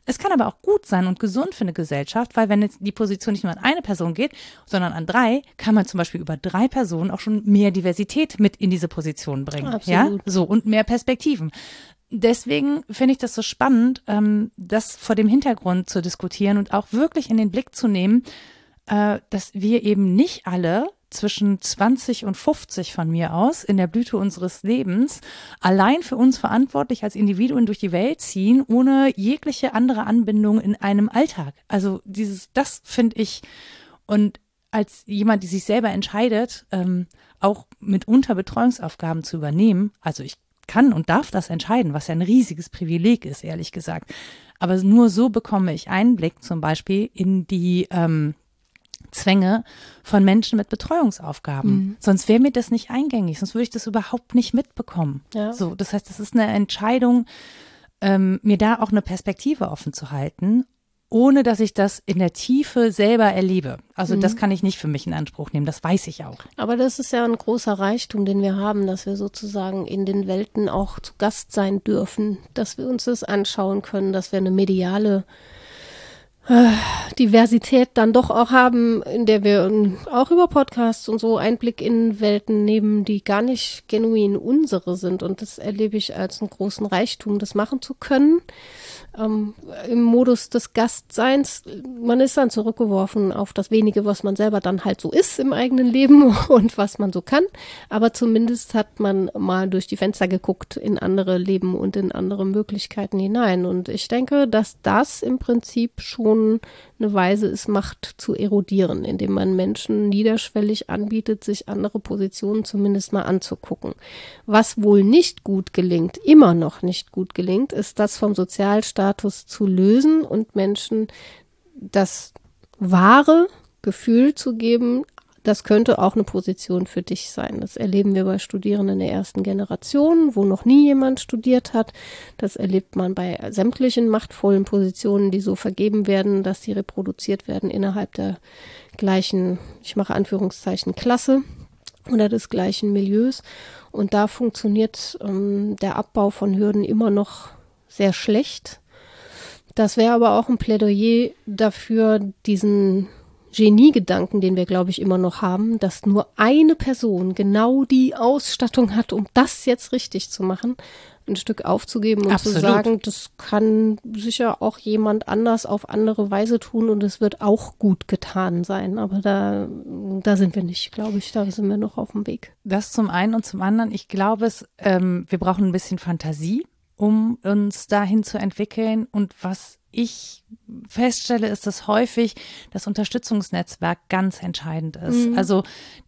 Es kann aber auch gut sein und gesund für eine Gesellschaft, weil wenn jetzt die Position nicht nur an eine Person geht, sondern an drei, kann man zum Beispiel über drei Personen auch schon mehr Diversität mit in diese Position bringen. Absolut. Ja, so und mehr Perspektiven. Deswegen finde ich das so spannend, ähm, das vor dem Hintergrund zu diskutieren und auch wirklich in den Blick zu nehmen, äh, dass wir eben nicht alle zwischen 20 und 50 von mir aus in der Blüte unseres Lebens allein für uns verantwortlich als Individuen durch die Welt ziehen, ohne jegliche andere Anbindung in einem Alltag. Also dieses, das finde ich und als jemand, die sich selber entscheidet, ähm, auch mitunter Betreuungsaufgaben zu übernehmen. Also ich kann und darf das entscheiden, was ja ein riesiges Privileg ist, ehrlich gesagt. Aber nur so bekomme ich Einblick zum Beispiel in die ähm, Zwänge von Menschen mit Betreuungsaufgaben. Mhm. Sonst wäre mir das nicht eingängig, sonst würde ich das überhaupt nicht mitbekommen. Ja. So, das heißt, das ist eine Entscheidung, ähm, mir da auch eine Perspektive offen zu halten, ohne dass ich das in der Tiefe selber erlebe. Also mhm. das kann ich nicht für mich in Anspruch nehmen, das weiß ich auch. Aber das ist ja ein großer Reichtum, den wir haben, dass wir sozusagen in den Welten auch zu Gast sein dürfen, dass wir uns das anschauen können, dass wir eine mediale äh, Diversität dann doch auch haben, in der wir auch über Podcasts und so Einblick in Welten nehmen, die gar nicht genuin unsere sind. Und das erlebe ich als einen großen Reichtum, das machen zu können ähm, im Modus des Gastseins. Man ist dann zurückgeworfen auf das wenige, was man selber dann halt so ist im eigenen Leben und was man so kann. Aber zumindest hat man mal durch die Fenster geguckt in andere Leben und in andere Möglichkeiten hinein. Und ich denke, dass das im Prinzip schon eine Weise ist, Macht zu erodieren, indem man Menschen niederschwellig anbietet, sich andere Positionen zumindest mal anzugucken. Was wohl nicht gut gelingt, immer noch nicht gut gelingt, ist das vom Sozialstatus zu lösen und Menschen das wahre Gefühl zu geben, das könnte auch eine Position für dich sein. Das erleben wir bei Studierenden der ersten Generation, wo noch nie jemand studiert hat. Das erlebt man bei sämtlichen machtvollen Positionen, die so vergeben werden, dass sie reproduziert werden innerhalb der gleichen, ich mache Anführungszeichen, Klasse oder des gleichen Milieus. Und da funktioniert ähm, der Abbau von Hürden immer noch sehr schlecht. Das wäre aber auch ein Plädoyer dafür, diesen Geniegedanken, den wir, glaube ich, immer noch haben, dass nur eine Person genau die Ausstattung hat, um das jetzt richtig zu machen, ein Stück aufzugeben und Absolut. zu sagen, das kann sicher auch jemand anders auf andere Weise tun und es wird auch gut getan sein. Aber da, da sind wir nicht, glaube ich, da sind wir noch auf dem Weg. Das zum einen und zum anderen, ich glaube es, ähm, wir brauchen ein bisschen Fantasie, um uns dahin zu entwickeln und was ich feststelle, ist, dass häufig das Unterstützungsnetzwerk ganz entscheidend ist. Mhm. Also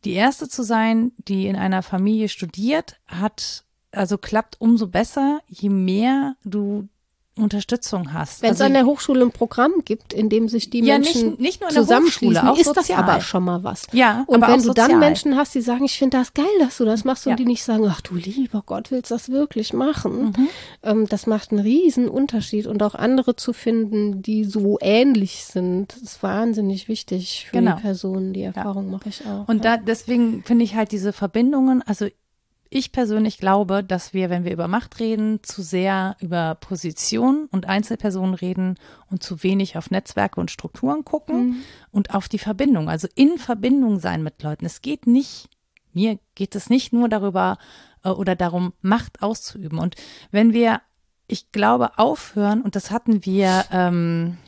die erste zu sein, die in einer Familie studiert, hat also klappt umso besser, je mehr du Unterstützung hast. Wenn es also, an der Hochschule ein Programm gibt, in dem sich die ja, Menschen nicht, nicht nur in zusammenschließen, auch ist sozial. das aber schon mal was. Ja, und wenn du sozial. dann Menschen hast, die sagen, ich finde das geil, dass du das machst, und die nicht sagen, ach du lieber Gott, willst du das wirklich machen? Mhm. Ähm, das macht einen riesen Unterschied und auch andere zu finden, die so ähnlich sind, ist wahnsinnig wichtig für genau. die Personen. Die Erfahrung ja. mache ich auch. Und da deswegen finde ich halt diese Verbindungen, also ich persönlich glaube, dass wir, wenn wir über Macht reden, zu sehr über Position und Einzelpersonen reden und zu wenig auf Netzwerke und Strukturen gucken mhm. und auf die Verbindung, also in Verbindung sein mit Leuten. Es geht nicht, mir geht es nicht nur darüber äh, oder darum, Macht auszuüben. Und wenn wir, ich glaube, aufhören, und das hatten wir ähm,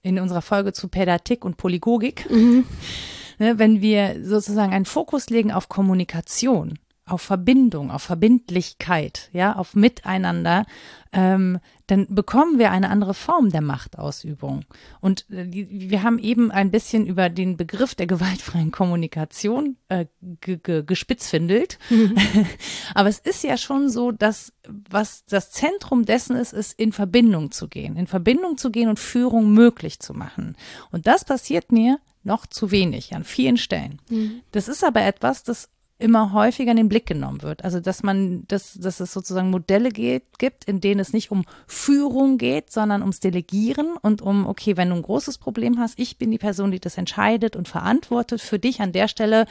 in unserer Folge zu Pädatik und Polygogik, mhm. ne, wenn wir sozusagen einen Fokus legen auf Kommunikation, auf Verbindung, auf Verbindlichkeit, ja, auf Miteinander, ähm, dann bekommen wir eine andere Form der Machtausübung. Und äh, die, wir haben eben ein bisschen über den Begriff der gewaltfreien Kommunikation äh, gespitzfindelt. Mhm. Aber es ist ja schon so, dass was das Zentrum dessen ist, ist in Verbindung zu gehen, in Verbindung zu gehen und Führung möglich zu machen. Und das passiert mir noch zu wenig an vielen Stellen. Mhm. Das ist aber etwas, das immer häufiger in den Blick genommen wird. Also dass man, dass, dass es sozusagen Modelle geht, gibt, in denen es nicht um Führung geht, sondern ums Delegieren und um, okay, wenn du ein großes Problem hast, ich bin die Person, die das entscheidet und verantwortet. Für dich an der Stelle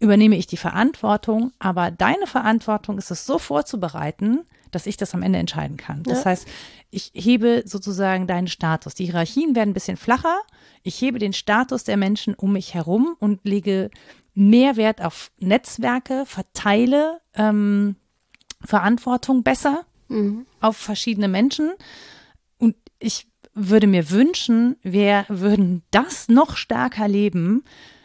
übernehme ich die Verantwortung, aber deine Verantwortung ist es so vorzubereiten, dass ich das am Ende entscheiden kann. Das ja. heißt, ich hebe sozusagen deinen Status. Die Hierarchien werden ein bisschen flacher. Ich hebe den Status der Menschen um mich herum und lege mehr Wert auf Netzwerke, verteile ähm, Verantwortung besser mhm. auf verschiedene Menschen. Und ich würde mir wünschen, wir würden das noch stärker leben,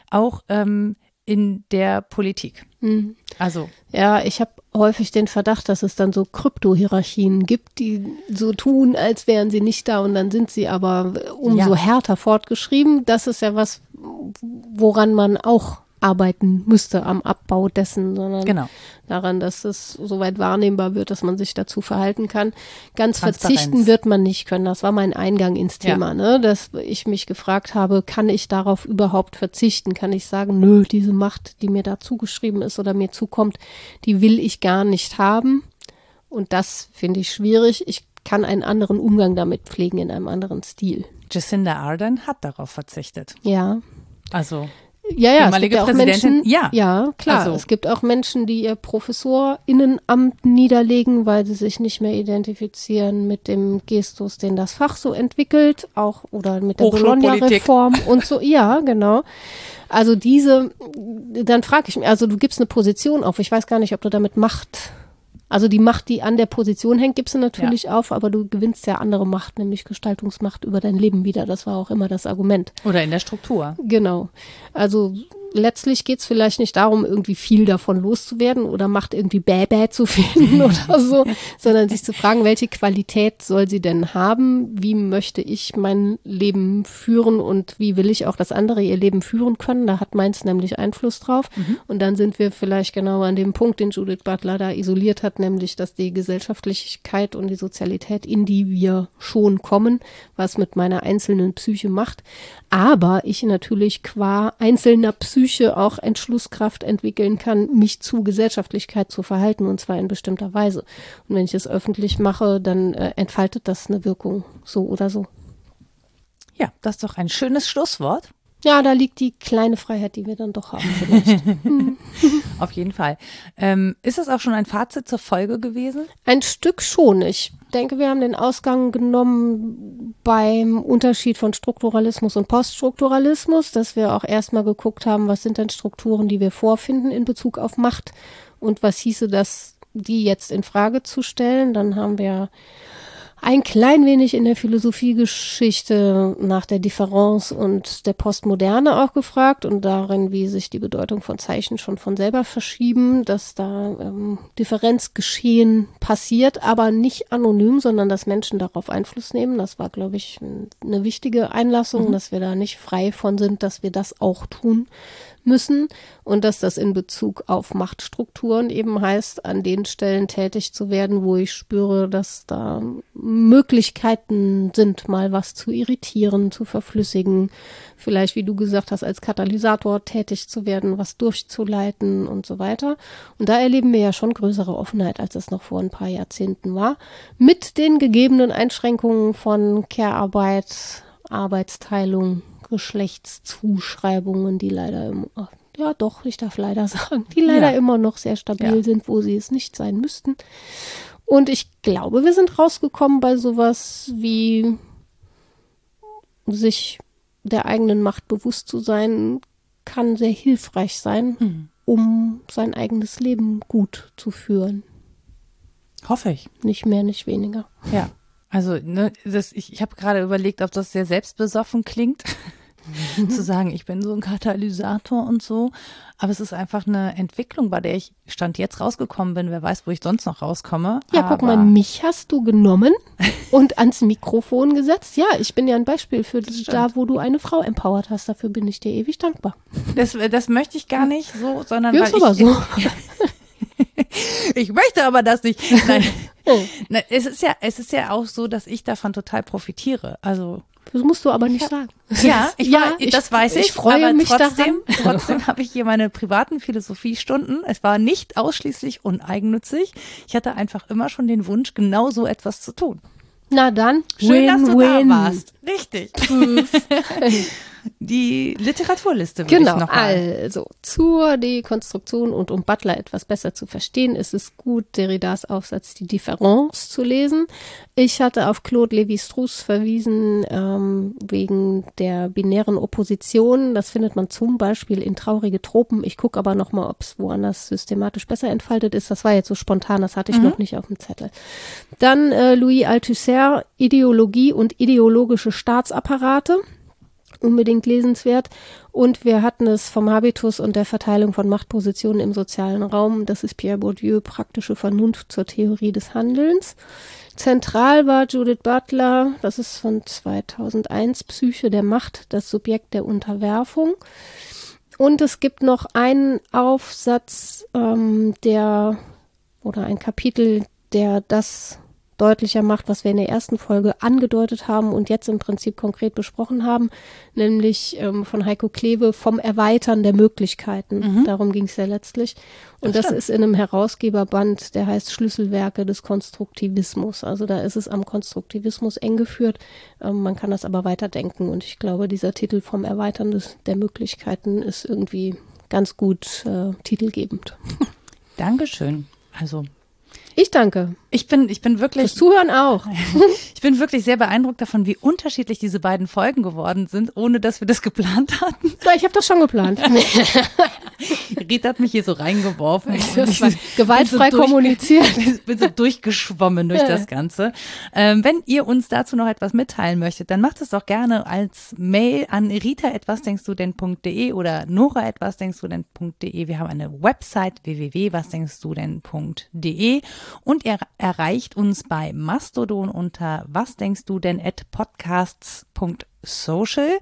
auch ähm, in der Politik. Mhm. Also. Ja, ich habe häufig den Verdacht, dass es dann so Kryptohierarchien gibt, die so tun, als wären sie nicht da und dann sind sie aber umso ja. härter fortgeschrieben. Das ist ja was, woran man auch arbeiten müsste am Abbau dessen, sondern genau. daran, dass es soweit wahrnehmbar wird, dass man sich dazu verhalten kann. Ganz verzichten wird man nicht können. Das war mein Eingang ins Thema, ja. ne? dass ich mich gefragt habe, kann ich darauf überhaupt verzichten? Kann ich sagen, nö, diese Macht, die mir da zugeschrieben ist oder mir zukommt, die will ich gar nicht haben? Und das finde ich schwierig. Ich kann einen anderen Umgang damit pflegen in einem anderen Stil. Jacinda Ardern hat darauf verzichtet. Ja. Also ja, ja, es gibt ja auch Menschen, ja, ja klar. Also. Es gibt auch Menschen, die ihr Professorinnenamt niederlegen, weil sie sich nicht mehr identifizieren mit dem Gestus, den das Fach so entwickelt, auch oder mit der Bologna-Reform und so. Ja, genau. Also diese, dann frage ich mich, also du gibst eine Position auf. Ich weiß gar nicht, ob du damit Macht also die Macht, die an der Position hängt, gibst du natürlich ja. auf, aber du gewinnst ja andere Macht, nämlich Gestaltungsmacht über dein Leben wieder. Das war auch immer das Argument. Oder in der Struktur. Genau. Also letztlich geht es vielleicht nicht darum, irgendwie viel davon loszuwerden oder macht irgendwie Bäh-Bäh zu finden oder so, sondern sich zu fragen, welche Qualität soll sie denn haben? Wie möchte ich mein Leben führen und wie will ich auch, dass andere ihr Leben führen können? Da hat meins nämlich Einfluss drauf. Mhm. Und dann sind wir vielleicht genau an dem Punkt, den Judith Butler da isoliert hat, nämlich, dass die Gesellschaftlichkeit und die Sozialität, in die wir schon kommen, was mit meiner einzelnen Psyche macht, aber ich natürlich qua einzelner Psyche auch Entschlusskraft entwickeln kann, mich zu Gesellschaftlichkeit zu verhalten und zwar in bestimmter Weise. Und wenn ich es öffentlich mache, dann äh, entfaltet das eine Wirkung, so oder so. Ja, das ist doch ein schönes Schlusswort. Ja, da liegt die kleine Freiheit, die wir dann doch haben vielleicht. Auf jeden Fall. Ähm, ist das auch schon ein Fazit zur Folge gewesen? Ein Stück schon. Ich denke, wir haben den Ausgang genommen beim Unterschied von Strukturalismus und Poststrukturalismus, dass wir auch erstmal geguckt haben, was sind denn Strukturen, die wir vorfinden in Bezug auf Macht und was hieße das, die jetzt in Frage zu stellen. Dann haben wir ein klein wenig in der Philosophiegeschichte nach der Differenz und der Postmoderne auch gefragt und darin, wie sich die Bedeutung von Zeichen schon von selber verschieben, dass da ähm, Differenzgeschehen passiert, aber nicht anonym, sondern dass Menschen darauf Einfluss nehmen. Das war, glaube ich, eine wichtige Einlassung, mhm. dass wir da nicht frei von sind, dass wir das auch tun müssen und dass das in Bezug auf Machtstrukturen eben heißt, an den Stellen tätig zu werden, wo ich spüre, dass da Möglichkeiten sind, mal was zu irritieren, zu verflüssigen, vielleicht, wie du gesagt hast, als Katalysator tätig zu werden, was durchzuleiten und so weiter. Und da erleben wir ja schon größere Offenheit, als es noch vor ein paar Jahrzehnten war, mit den gegebenen Einschränkungen von Care-Arbeit, Arbeitsteilung, Geschlechtszuschreibungen, die leider im, ja doch, ich darf leider sagen, die leider ja. immer noch sehr stabil ja. sind, wo sie es nicht sein müssten. Und ich glaube, wir sind rausgekommen bei sowas wie sich der eigenen Macht bewusst zu sein, kann sehr hilfreich sein, mhm. um sein eigenes Leben gut zu führen. Hoffe ich. Nicht mehr, nicht weniger. Ja. Also, ne, das, ich, ich habe gerade überlegt, ob das sehr selbstbesoffen klingt, zu sagen, ich bin so ein Katalysator und so. Aber es ist einfach eine Entwicklung, bei der ich Stand jetzt rausgekommen bin. Wer weiß, wo ich sonst noch rauskomme. Ja, Aber guck mal, mich hast du genommen und ans Mikrofon gesetzt. Ja, ich bin ja ein Beispiel für da, wo du eine Frau empowert hast. Dafür bin ich dir ewig dankbar. Das, das möchte ich gar nicht so, sondern ja, weil ist aber ich, so. ich möchte aber das nicht. Nein. Nein, es ist ja, es ist ja auch so, dass ich davon total profitiere. Also Das musst du aber nicht sagen. Ja, ich ja, ich, das weiß ich. Ich freue mich trotzdem, daran. Trotzdem habe ich hier meine privaten Philosophiestunden. Es war nicht ausschließlich uneigennützig. Ich hatte einfach immer schon den Wunsch, genau so etwas zu tun. Na dann, schön, win, dass du win. da warst. Richtig. die Literaturliste. Genau, ich noch mal. also zur Dekonstruktion und um Butler etwas besser zu verstehen, ist es gut, Derridas Aufsatz Die Difference zu lesen. Ich hatte auf Claude Lévi-Strauss verwiesen ähm, wegen der binären Opposition. Das findet man zum Beispiel in Traurige Tropen. Ich gucke aber noch mal, ob es woanders systematisch besser entfaltet ist. Das war jetzt so spontan, das hatte ich mhm. noch nicht auf dem Zettel. Dann äh, Louis Althusser, Ideologie und ideologische Staatsapparate unbedingt lesenswert. Und wir hatten es vom Habitus und der Verteilung von Machtpositionen im sozialen Raum. Das ist Pierre Bourdieu, praktische Vernunft zur Theorie des Handelns. Zentral war Judith Butler, das ist von 2001, Psyche der Macht, das Subjekt der Unterwerfung. Und es gibt noch einen Aufsatz, ähm, der oder ein Kapitel, der das deutlicher macht, was wir in der ersten Folge angedeutet haben und jetzt im Prinzip konkret besprochen haben, nämlich ähm, von Heiko Kleve vom Erweitern der Möglichkeiten. Mhm. Darum ging es ja letztlich. Und das, das ist in einem Herausgeberband, der heißt Schlüsselwerke des Konstruktivismus. Also da ist es am Konstruktivismus eng geführt. Ähm, man kann das aber weiterdenken. Und ich glaube, dieser Titel vom Erweitern des, der Möglichkeiten ist irgendwie ganz gut äh, titelgebend. Dankeschön. Also ich danke. Ich bin, ich bin wirklich. Das Zuhören auch. Ich bin wirklich sehr beeindruckt davon, wie unterschiedlich diese beiden Folgen geworden sind, ohne dass wir das geplant hatten. Ja, ich habe das schon geplant. Rita hat mich hier so reingeworfen. Ich gewaltfrei so kommuniziert. Ich bin so durchgeschwommen durch das Ganze. Ähm, wenn ihr uns dazu noch etwas mitteilen möchtet, dann macht es doch gerne als Mail an rita etwas denkst du denn.de oder nora etwas denkst du denn.de. Wir haben eine Website www.wasdenkst-du-denn.de und ihr erreicht uns bei Mastodon unter was denkst du denn at podcasts.social.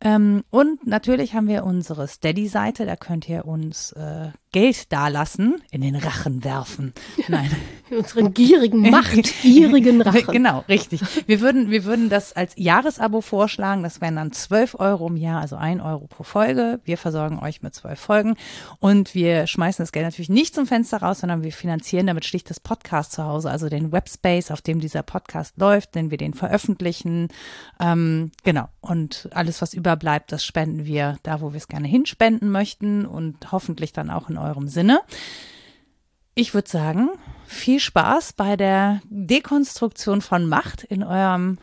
Ähm, und natürlich haben wir unsere Steady-Seite, da könnt ihr uns äh, Geld dalassen, in den Rachen werfen. Nein. In unseren gierigen, machtgierigen Rachen. genau, richtig. Wir würden, wir würden das als Jahresabo vorschlagen. Das wären dann 12 Euro im Jahr, also ein Euro pro Folge. Wir versorgen euch mit zwölf Folgen und wir schmeißen das Geld natürlich nicht zum Fenster raus, sondern wir finanzieren damit schlicht das Podcast zu Hause, also den Webspace, auf dem dieser Podcast läuft, den wir den veröffentlichen. Ähm, genau. Und alles, was überbleibt, das spenden wir da, wo wir es gerne hinspenden möchten und hoffentlich dann auch in eurem Sinne. Ich würde sagen, viel Spaß bei der Dekonstruktion von Macht in eurem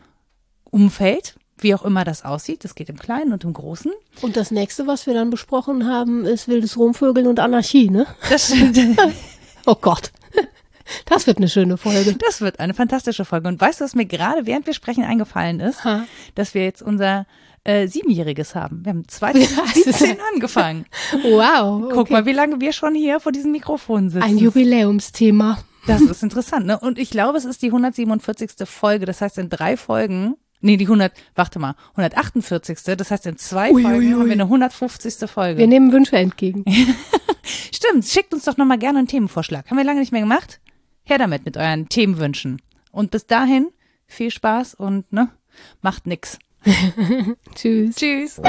Umfeld, wie auch immer das aussieht. Das geht im Kleinen und im Großen. Und das nächste, was wir dann besprochen haben, ist wildes Rumvögeln und Anarchie, ne? Das stimmt. oh Gott. Das wird eine schöne Folge. Das wird eine fantastische Folge. Und weißt du, was mir gerade während wir sprechen eingefallen ist? Ha? Dass wir jetzt unser äh, Siebenjähriges haben. Wir haben 2017 angefangen. Wow. Okay. Guck mal, wie lange wir schon hier vor diesem Mikrofon sitzen. Ein Jubiläumsthema. Das ist interessant, ne? Und ich glaube, es ist die 147. Folge. Das heißt, in drei Folgen Nee, die 100, warte mal, 148. Das heißt, in zwei ui, Folgen ui, haben wir eine 150. Folge. Wir nehmen Wünsche entgegen. Stimmt, schickt uns doch nochmal gerne einen Themenvorschlag. Haben wir lange nicht mehr gemacht? Her damit mit euren Themenwünschen. Und bis dahin, viel Spaß und ne, macht nix. Tschüss. Tschüss.